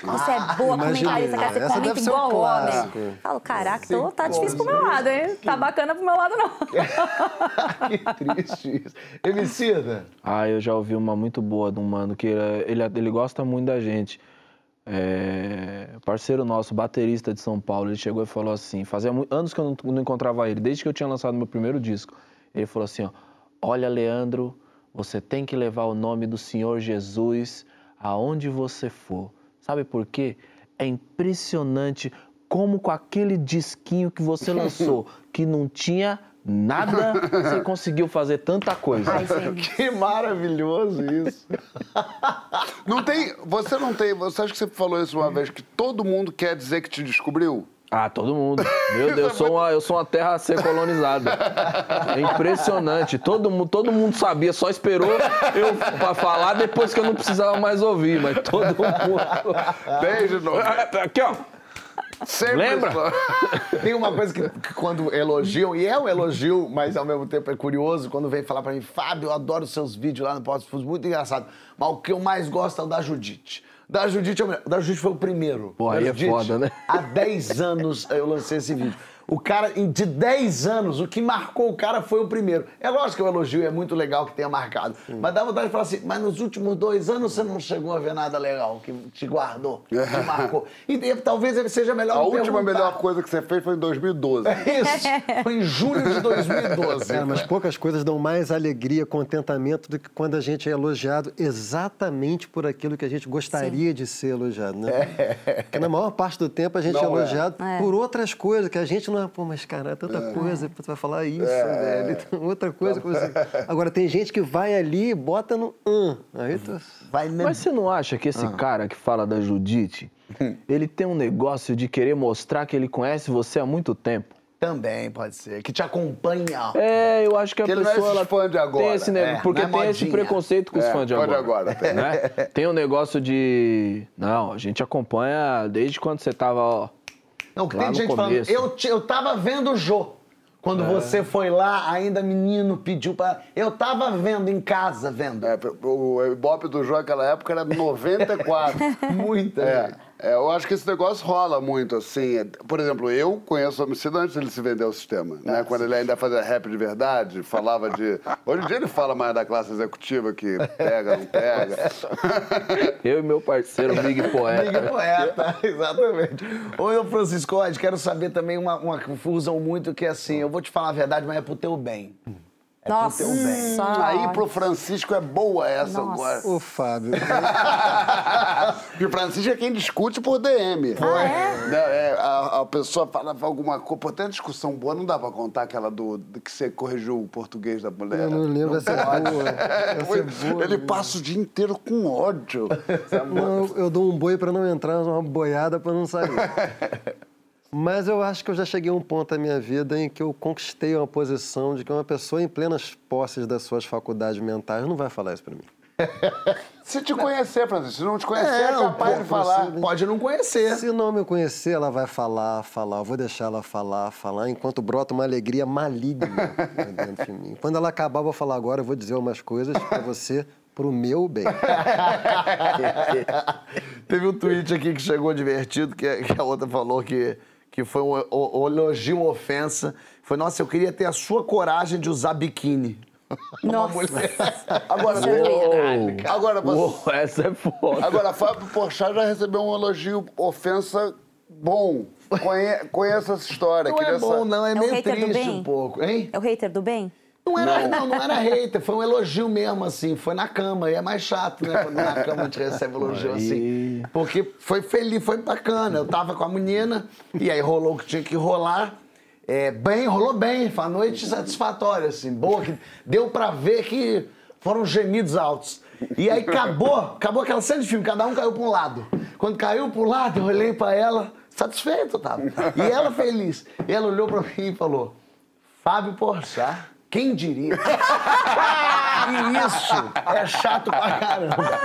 Você é boa imaginei. comentarista, cara, você Essa comenta um igual clássico. homem. Falo, caraca, então tá difícil pro meu lado, hein? Tá bacana pro meu lado, não. que triste isso. Emicida. Ah, eu já ouvi uma muito boa de um mano que ele, ele gosta muito da gente. É, parceiro nosso, baterista de São Paulo, ele chegou e falou assim: fazia anos que eu não, não encontrava ele, desde que eu tinha lançado meu primeiro disco. Ele falou assim: ó, Olha, Leandro, você tem que levar o nome do Senhor Jesus aonde você for. Sabe por quê? É impressionante como com aquele disquinho que você lançou, que não tinha nada, você conseguiu fazer tanta coisa. Ai. Que maravilhoso isso. Não tem. Você não tem. Você acha que você falou isso uma vez que todo mundo quer dizer que te descobriu? Ah, todo mundo. Meu Deus, eu sou uma, eu sou uma terra a ser colonizada. É impressionante. Todo mundo, todo mundo sabia, só esperou eu pra falar depois que eu não precisava mais ouvir, mas todo mundo. Desde novo. Aqui, ó. Sempre Lembra? só. Tem uma coisa que, que quando elogiam, e é um elogio, mas ao mesmo tempo é curioso, quando vem falar pra mim, Fábio, eu adoro os seus vídeos lá no Posto Fus, muito engraçado. Mas o que eu mais gosto é o da Judite. Da Judite, é o melhor. Da Judite foi o primeiro. Pô, aí é Judite, foda, né? Há 10 anos eu lancei esse vídeo. O cara, de 10 anos, o que marcou o cara foi o primeiro. É lógico que o elogio é muito legal que tenha marcado. Mas dá vontade de falar assim, mas nos últimos dois anos você não chegou a ver nada legal que te guardou, que te marcou. E, e talvez seja melhor A última perguntar. melhor coisa que você fez foi em 2012. Isso, foi em julho de 2012. Cara, mas poucas coisas dão mais alegria, contentamento do que quando a gente é elogiado exatamente por aquilo que a gente gostaria de ser elogiado, né? Porque na maior parte do tempo a gente é Não é. elogiado É. por outras coisas que a gente não é. Pô, mas cara, é tanta coisa, tu vai falar isso, velho. Então, outra coisa que você. Agora, tem gente que vai ali e bota no. Hum, aí tu. Vai na... Mas você não acha que esse cara que fala da Judite, ele tem um negócio de querer mostrar que ele conhece você há muito tempo? Também pode ser. Que te acompanha. É, eu acho que a Que ele não é pessoa ela fã de agora. tem esse negócio, É, porque não é tem esse modinha. preconceito com os É, fãs de fã de agora. agora, né? Tem um negócio de não, a gente acompanha desde quando você tava, ó, Não, que Lá tem gente começo. falando, eu, te- eu tava vendo o Jô. Quando você foi lá, ainda menino pediu pra. Eu tava vendo em casa, vendo. É, o Ibope do João naquela época era 94. Muita. É, é, eu acho que esse negócio rola muito, assim. Por exemplo, eu conheço o homicida antes dele se vender ao sistema. Né? Quando ele ainda fazia rap de verdade, falava de. Hoje em dia ele fala mais da classe executiva que pega, não pega. eu e meu parceiro Big Poeta. Amiga poeta, exatamente. Eu, Francisco, quero saber também uma, uma usam muito, que é assim, eu vou te falar a verdade, mas é pro teu bem. É Nossa. pro teu bem. Hum, aí pro Francisco é boa essa Nossa. agora. Ô, Fábio. Porque Francisco é quem discute por DM. Ah, é? Né, é, a, a pessoa falava alguma coisa. Pô, tem uma discussão boa, não dá pra contar aquela do, do que você corrigiu o português da mulher. Eu não lembro, essa é boa. Essa é boa. Ele passa o dia inteiro com ódio. Não, eu- eu dou um boi pra não entrar, uma boiada pra não sair. Mas eu acho que eu já cheguei a um ponto da minha vida em que eu conquistei uma posição de que uma pessoa em plenas posses das suas faculdades mentais não vai falar isso pra mim. Se te conhecer, Francisco, se não te conhecer, é, É, capaz pouco, de falar. você Pode não conhecer. Se não me conhecer, ela vai falar, falar. Eu vou deixar ela falar, falar, enquanto brota uma alegria maligna dentro de mim. Quando ela acabar, eu vou falar agora, eu vou dizer umas coisas pra você, pro meu bem. Teve um tweet aqui que chegou divertido, que a outra falou que, que foi um, elogio, uma ofensa. Foi, nossa, eu queria ter a sua coragem de usar biquíni. Nossa. Agora, é agora, você- Uou, essa é foda. agora, Fábio Porchat já recebeu um elogio, ofensa bom. Conhe, conheço essa história. Não é bom, sa- não, é É meio triste um pouco, hein? É o hater do bem? Não era, não. não, era hater, foi um elogio mesmo, assim, foi na cama, e é mais chato, né, quando na cama a gente recebe elogio assim. Porque foi feliz, foi bacana, eu tava com a menina, e aí rolou o que tinha que rolar, é, bem, rolou bem, foi uma noite satisfatória, assim, boa, que deu pra ver que foram gemidos altos. E aí acabou, acabou aquela cena de filme, cada um caiu pra um lado. Quando caiu pro lado, eu olhei pra ela, satisfeito tava, e ela feliz. E ela olhou pra mim e falou, Fábio Porchat, quem diria? e isso é chato pra caramba.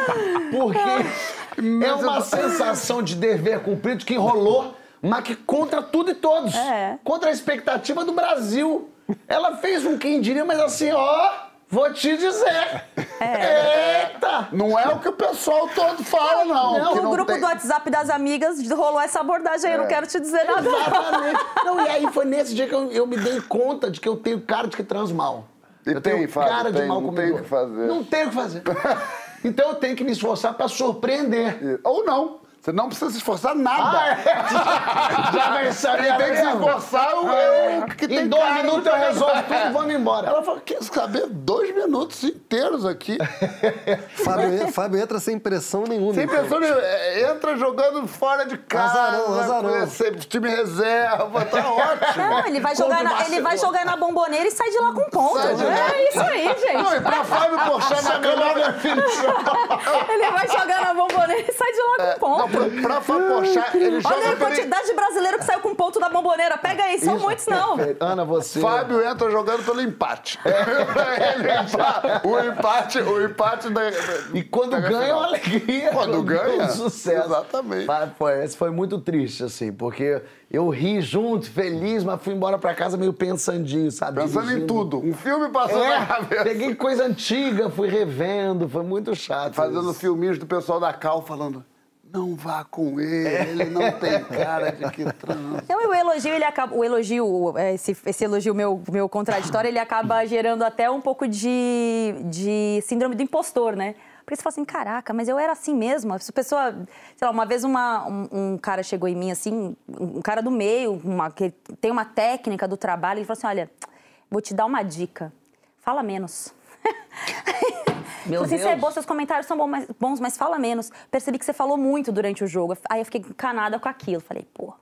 Porque é uma sensação de dever cumprido que rolou, mas que contra tudo e todos. É. Contra a expectativa do Brasil. Ela fez um quem diria, mas assim, ó, vou te dizer. Eita! Não é o que o pessoal todo fala, não. Não, No não grupo tem- do WhatsApp das amigas rolou essa abordagem aí, eu não quero te dizer nada. não. Exatamente. Não, e aí foi nesse dia que eu, eu me dei conta de que eu tenho cara de que trans mal. E eu tem, tenho Fábio, cara de tem, mal não comigo. tem o que fazer. Não tenho o que fazer. Então eu tenho que me esforçar pra surpreender. Ou não. Você não precisa se esforçar nada. Ah, é? Já saber Quem tem que se esforçar é o É. eu que Em tem dois cara de minutos eu resolvo tudo, vamos embora. Ela falou, quer saber? Dois minutos inteiros aqui. Fábio, Fábio entra sem pressão nenhuma. Sem pressão nenhuma. É, Entra jogando fora de casa. Azarão, azarão. time reserva. Tá ótimo. Não, ele vai, jogar na, ele vai jogar na bomboneira e sai de lá com ponto. Lá. É isso aí, Não, e gente. pra Fábio Porchat na melhor definição. Ele vai jogar na bomboneira e sai de lá com Não, ponto. Pra, pra ele Olha joga a pelo... quantidade de brasileiro que saiu com ponto da bomboneira. Pega aí, são muitos não. Ana, você. Fábio entra jogando pelo empate. Ele entra- o empate, o empate da. E quando da ganha, é final. uma alegria. Quando ganha, um sucesso. exatamente. Mas foi, esse foi muito triste, assim, porque eu ri junto, feliz, mas fui embora pra casa meio pensandinho, sabe? Pensando em Dirigindo. tudo. Um filme passando na É, cabeça. peguei coisa antiga, fui revendo, foi muito chato. Fazendo isso. filminhos do pessoal da Cal falando. Não vá com ele, ele não tem cara de que transa. Então, o elogio, ele acaba. O elogio, é, esse, esse elogio meu, meu contraditório, ele acaba gerando até um pouco de, de síndrome do impostor, né? Porque você fala assim, caraca, mas eu era assim mesmo. Essa pessoa, sei lá, uma vez uma, um, um cara chegou em mim assim, um cara do meio, uma, que tem uma técnica do trabalho, ele falou assim: olha, vou te dar uma dica. Fala menos. Meu Falei assim, você é Deus. seus comentários são mas- bons, mas fala menos. Percebi que você falou muito durante o jogo. Aí eu fiquei encanada com aquilo. Falei, pô.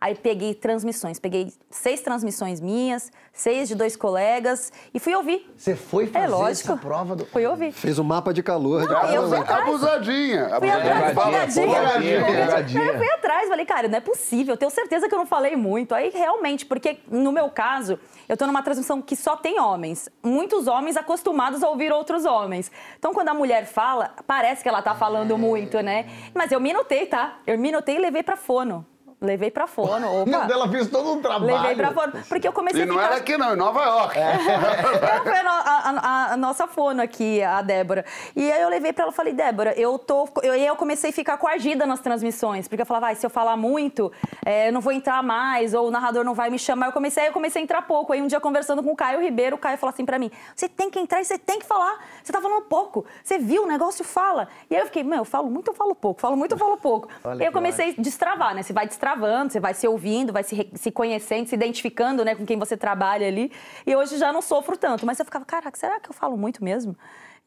Aí peguei transmissões. Peguei seis transmissões minhas, seis de dois colegas e fui ouvir. Você foi fazer É lógico. essa prova do... Fui ouvir. Fez o mapa de calor. de Não, cada eu um. fui atrás. Abusadinha. Fui atrás, folgadinha, folgadinha. Eu fui atrás, falei, cara, não é possível. Eu tenho certeza que eu não falei muito. Aí, realmente, porque no meu caso, eu tô numa transmissão que só tem homens. Muitos homens acostumados a ouvir outros homens. Então, quando a mulher fala, parece que ela tá falando muito, né? Mas eu minutei, tá? Eu minutei e levei pra fono. Levei pra fono. Opa. Deus, ela fez todo um trabalho. Levei pra fono. Porque eu comecei E a não ficar... era aqui, não, em Nova York. Ela foi a, a- a- a nossa fono aqui, a Débora. E aí eu levei pra ela e falei, Débora, eu tô. Eu, e aí eu comecei a ficar coagida nas transmissões. Porque eu falava, vai, se eu falar muito, é, eu não vou entrar mais, ou o narrador não vai me chamar. Eu comecei, aí eu comecei a entrar pouco. Aí um dia conversando com o Caio Ribeiro, o Caio falou assim pra mim: você tem que entrar e você tem que falar. Você tá falando pouco. Você viu o negócio, fala. E aí eu fiquei, meu, eu falo muito, eu falo pouco. Falo muito, eu falo pouco. Olha e aí eu comecei a destravar, né? Você vai destravando, você vai se ouvindo, vai se, re- se conhecendo, se identificando, né, com quem você trabalha ali. E hoje já não sofro tanto, mas eu ficava, caraca, será que eu falo muito mesmo?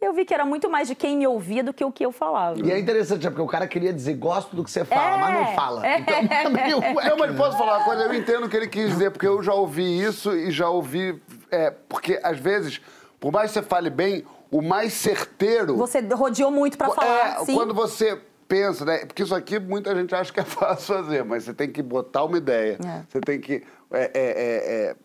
eu vi que era muito mais de quem me ouvia do que o que eu falava. E é interessante, é porque o cara queria dizer, gosto do que você fala, É, mas não fala. é. Então, é meio... Não, mas posso falar uma coisa? Eu entendo o que ele quis dizer, porque eu já ouvi isso e já ouvi. É, porque às vezes, por mais que você fale bem, o mais certeiro. Você rodeou muito pra falar, É, sim. quando você pensa, né? Porque isso aqui muita gente acha que é fácil fazer, mas você tem que botar uma ideia. É. Você tem que é, é, é, é,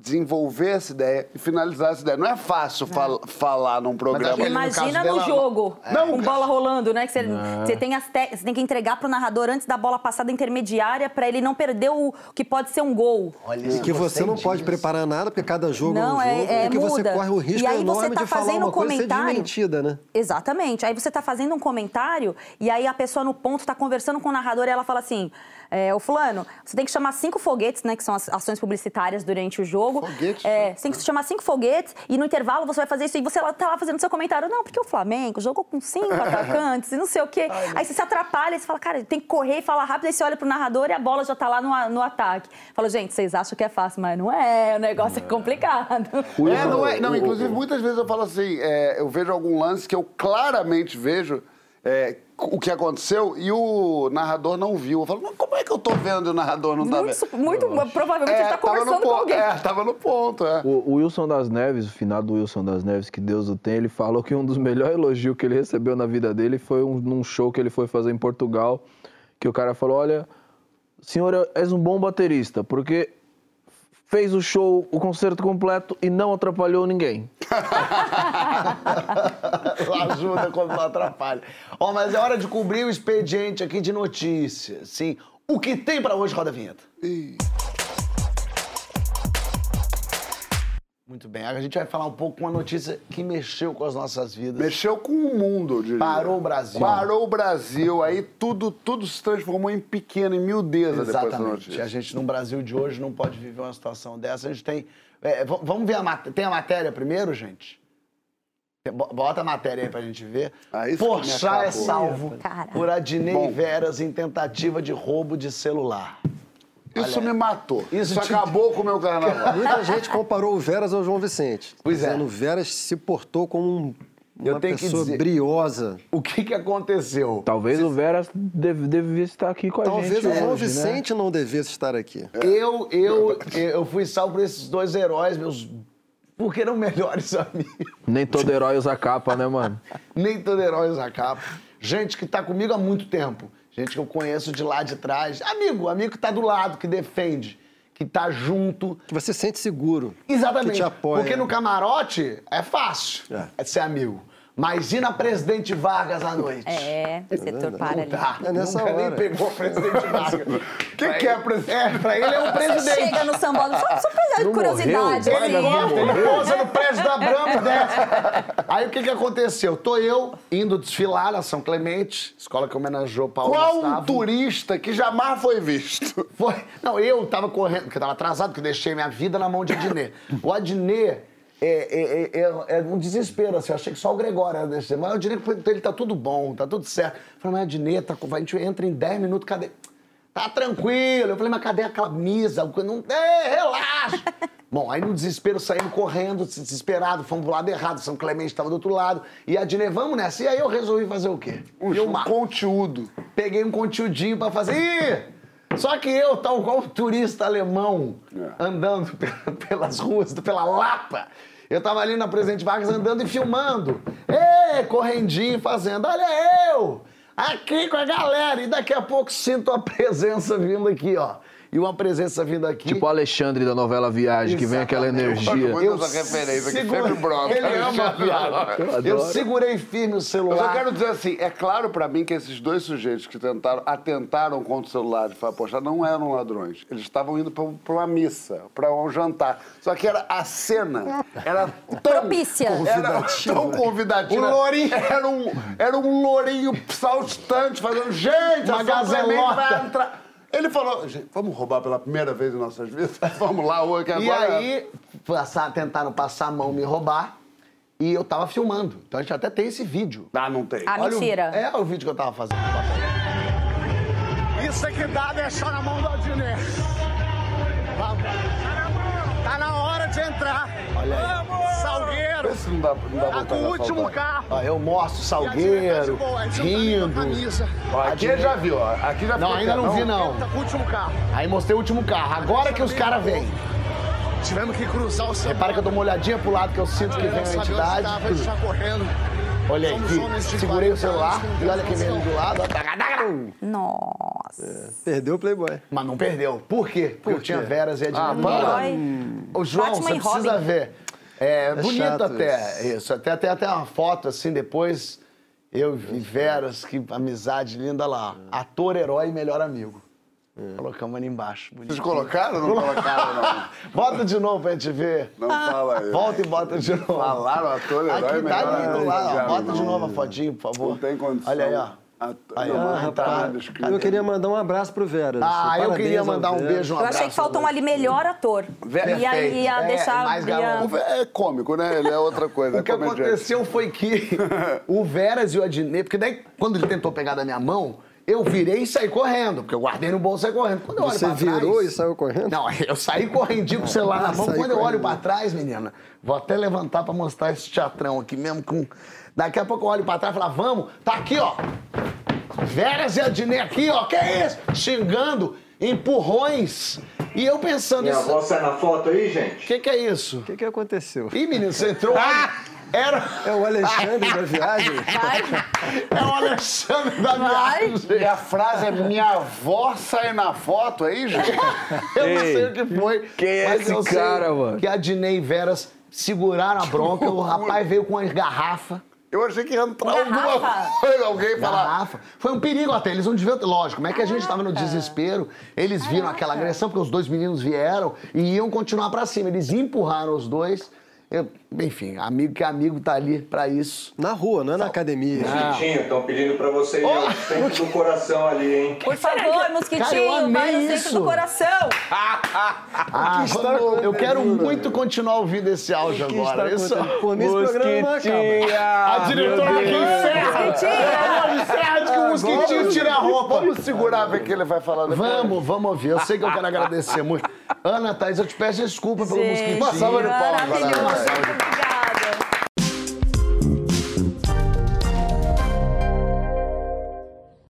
desenvolver essa ideia e finalizar essa ideia. Não é fácil fal- falar num programa. no Imagina caso no dela- jogo, Não, com bola rolando, né? Que você, você tem, te- você tem que entregar pro narrador antes da bola passada intermediária pra ele não perder o que pode ser um gol. Olha, E que você não pode preparar nada, porque cada jogo Não, é um é- jogo. é, e que você muda. corre o risco E aí você enorme tá de falar fazendo uma coisa e ser comentário. desmentida, né? Exatamente. Aí você tá fazendo um comentário e aí a pessoa no ponto tá conversando com o narrador e ela fala assim: é, ô fulano, você tem que chamar cinco foguetes, né? Que são as ações publicitárias durante o jogo. Foguetes? É, você tem que chamar cinco foguetes e no intervalo você vai fazer isso e você tá lá fazendo seu comentário. Não, porque o Flamengo jogou com cinco atacantes e não sei o quê. aí você se atrapalha e você fala, cara, tem que correr e falar rápido. Aí você olha pro narrador e a bola já tá lá no, no ataque. Fala, gente, vocês acham que é fácil, mas não é. O negócio é, complicado. É, não é. Não, inclusive, muitas vezes eu falo assim, é, eu vejo algum lance que eu claramente vejo é, o que aconteceu e o narrador não viu. Eu falo, mas como é que eu tô vendo e o narrador não tá vendo? muito provavelmente ele tá conversando com ponto, alguém. É, tava no ponto, é. O, o Wilson das Neves, o finado Wilson das Neves, que Deus o tem, ele falou que um dos melhores elogios que ele recebeu na vida dele foi um, num show que ele foi fazer em Portugal, que o cara falou, olha, senhor, és um bom baterista, porque fez o show, o concerto completo e não atrapalhou ninguém. ajuda quando não atrapalha. Ó, mas é hora de cobrir o expediente aqui de notícias. Sim. O que tem pra hoje, roda a vinheta. Muito bem, a gente vai falar um pouco com uma notícia que mexeu com as nossas vidas. Mexeu com o mundo, eu diria. Parou o Brasil. Parou o Brasil. Aí tudo, tudo se transformou em pequeno, em miudeza depois dessa Exatamente. notícia. A gente no Brasil de hoje não pode viver uma situação dessa. A gente tem. é, vamos ver a matéria. Tem a matéria primeiro, gente? Bota a matéria aí pra gente ver. Ah, que Porchat é salvo Cara. por Adnei Bom. Veras em tentativa de roubo de celular. Isso Olha, me matou. isso Isso, te- acabou com o meu carnaval. Muita gente comparou o Veras ao João Vicente. Pois é. Dizendo o Veras se portou como um- Eu uma tenho que pessoa dizer- briosa. O que que aconteceu? Talvez o Veras deve, devia estar aqui com a Talvez gente o João hoje, né? Vicente não devesse estar aqui. Eu, eu, eu fui salvo por esses dois heróis, meus. Porque eram melhores amigos. Nem todo herói usa capa, né, mano? Nem todo herói usa capa. Gente que tá comigo há muito tempo. Gente que eu conheço de lá de trás. Amigo, amigo que tá do lado, que defende, que tá junto. Que você sente seguro. Exatamente. Que te apoia. Porque no camarote é fácil É. é ser amigo. Mas e na Presidente Vargas à noite? É, setor para ali. Tá, É nessa nunca nem hora. pegou o Presidente Vargas. O que, que é presidente? É, pra ele é um Você presidente. chega no sambódromo, só, só pra Não curiosidade. morreu? assim. Ele gosta, ele pousa no prédio da Brama e desce. Aí o que que aconteceu? Tô eu indo desfilar na São Clemente, escola que homenageou Paulo Qual um Gustavo. turista que jamais foi visto? Foi. Não, eu tava correndo, porque eu tava atrasado, porque eu deixei minha vida na mão de Adnê. O Adnê é, é, é, é- é um desespero, assim. Eu achei que só o Gregório era desse. Mas o Adnê, ele tá tudo bom, tá tudo certo. Eu falei, mas Adnê, tá, com- a gente entra em 10 minutos, cadê? Tá tranquilo. Eu falei, mas cadê a camisa? Não, é, relaxa. Bom, aí no desespero, saímos correndo, desesperado, fomos pro lado errado, São Clemente estava do outro lado. E a Adnê, vamos nessa. E aí eu resolvi fazer o quê? Um conteúdo. Peguei um conteúdinho pra fazer. Ih! Só que eu, tal qual um turista alemão, andando pe- pelas ruas, pela Lapa, eu tava ali na Presidente Vargas andando e filmando. Ê, correndinho fazendo, olha eu! Aqui com a galera! E daqui a pouco sinto a presença vindo aqui, ó. E uma presença vindo aqui. Tipo o Alexandre da novela Viagem, que vem aquela Exatamente. energia. Muito essa referência que segurei- sempre brota. Ele ama a piada. Eu Eu segurei firme o Eu celular. só quero dizer assim, é claro pra mim que esses dois sujeitos que tentaram, atentaram contra o celular de Fábio Pochá não eram ladrões. Eles estavam indo pra, pra uma missa, pra um jantar. Só que era a cena era tão Propícia. Era tão convidativa. O lourinho. Era um, era um lourinho saltitante, fazendo gente, Uma gazelota. vai entrar. Ele falou, "Gente, vamos roubar pela primeira vez em nossas vidas? Vamos lá, hoje que E agora... aí, passar, tentaram passar a mão, me roubar. E eu tava filmando. Então a gente até tem esse vídeo. Ah, não tem. Ah, Olha o- mentira. é o vídeo que eu tava fazendo. Isso é que dá deixar na mão do Adnet. Entrar. Olha aí. Salgueiro. Esse não dá, não dá Tá com o último carro. Ó, eu mostro o Salgueiro, não tá rindo. Ó, aqui ele já viu, ó. Aqui já Não, ainda quieto, não vi, não. Tá com o último carro. Aí mostrei o último carro. Agora que os caras vêm. Tivemos que cruzar o celular. Repara que eu dou uma olhadinha pro lado que eu sinto que vem Não a entidade. tava, a gente tá correndo. Olha aí, segurei o 40 celular e olha quem vem ali do lado. Nossa. Perdeu o Playboy. Mas não perdeu. Por quê? Porque eu tinha Veras e Ah, Edna. para. Ô, João, Batman você e precisa Robin. ver. É, bonito chato até isso. Até, até, até uma foto assim depois. Eu vi Veras, que amizade linda lá. Ator, herói e melhor amigo. Colocamos ali embaixo. Vocês Bonito. colocaram ou não colocaram, não? Bota de novo pra gente ver. Não fala aí. Volta e bota de novo. Falaram ator, herói, Aqui melhor tá lindo amigo. lá. ó. Já Bota de novo a fotinho, por favor. Não tem condição. Olha aí, ó. Ator- Aí, não, Ah, tá rapaz, descrito. eu queria mandar um abraço pro Veras. Ah, eu Parabéns queria mandar um beijo, um Eu achei que abraço. faltou um ali melhor ator. E aí ia É, deixar. mais ia- Vé- É cômico, né? Ele é outra coisa. O que é aconteceu foi que o Veras e o Adnet, porque daí quando ele tentou pegar da minha mão, eu virei e saí correndo, porque eu guardei no bolso e saí correndo. Quando eu olho Você pra virou trás, e saiu correndo? Não, eu saí correndinho com o celular na mão. Quando eu olho correndo. pra trás, menina, vou até levantar pra mostrar esse teatrão aqui mesmo com. Daqui a pouco eu olho pra trás e falo, vamos, tá aqui, ó. Veras e Adnet aqui, ó. Que é isso? Xingando, empurrões. E eu pensando, Minha isso. avó sai na foto aí, gente? O que, que é isso? O que, que aconteceu? Ih, menino, você entrou. Era. É o Alexandre da viagem? É o Alexandre da Vai. viagem. E a frase é minha avó sai na foto aí, gente? Eu não sei Ei, o que foi. quem é esse eu sei cara, mano? Que a Dinei e Veras seguraram a bronca, o rapaz veio com uma garrafa. Eu achei que ia entrar Garrafa. alguma coisa, alguém falar. Garrafa. Foi um perigo até, eles não deviam ter. Lógico, como é que a gente tava no desespero? Eles viram aquela agressão, porque os dois meninos vieram e iam continuar pra cima. Eles empurraram os dois. Eu- enfim, amigo que é amigo tá ali pra isso. Na rua, não é na academia. Mosquitinho, estão pedindo pra você ir ao centro do coração ali, hein? Por favor, mosquitinho, vai no centro isso. do coração. Ah, está vamos- eu quero muito continuar ouvindo esse áudio que agora. está Isso- acontecendo? Por mim, esse programa acaba. A diretora aqui encerra. Mosquitinho. Encerra de que o mosquitinho tira a roupa. Vamos segurar, ver o que ele vai falar depois. Vamos, vamos ouvir. Eu sei que eu quero agradecer muito. Ana Thaís, eu te peço desculpa pelo mosquitinho. Uma salva de palmas para Good job.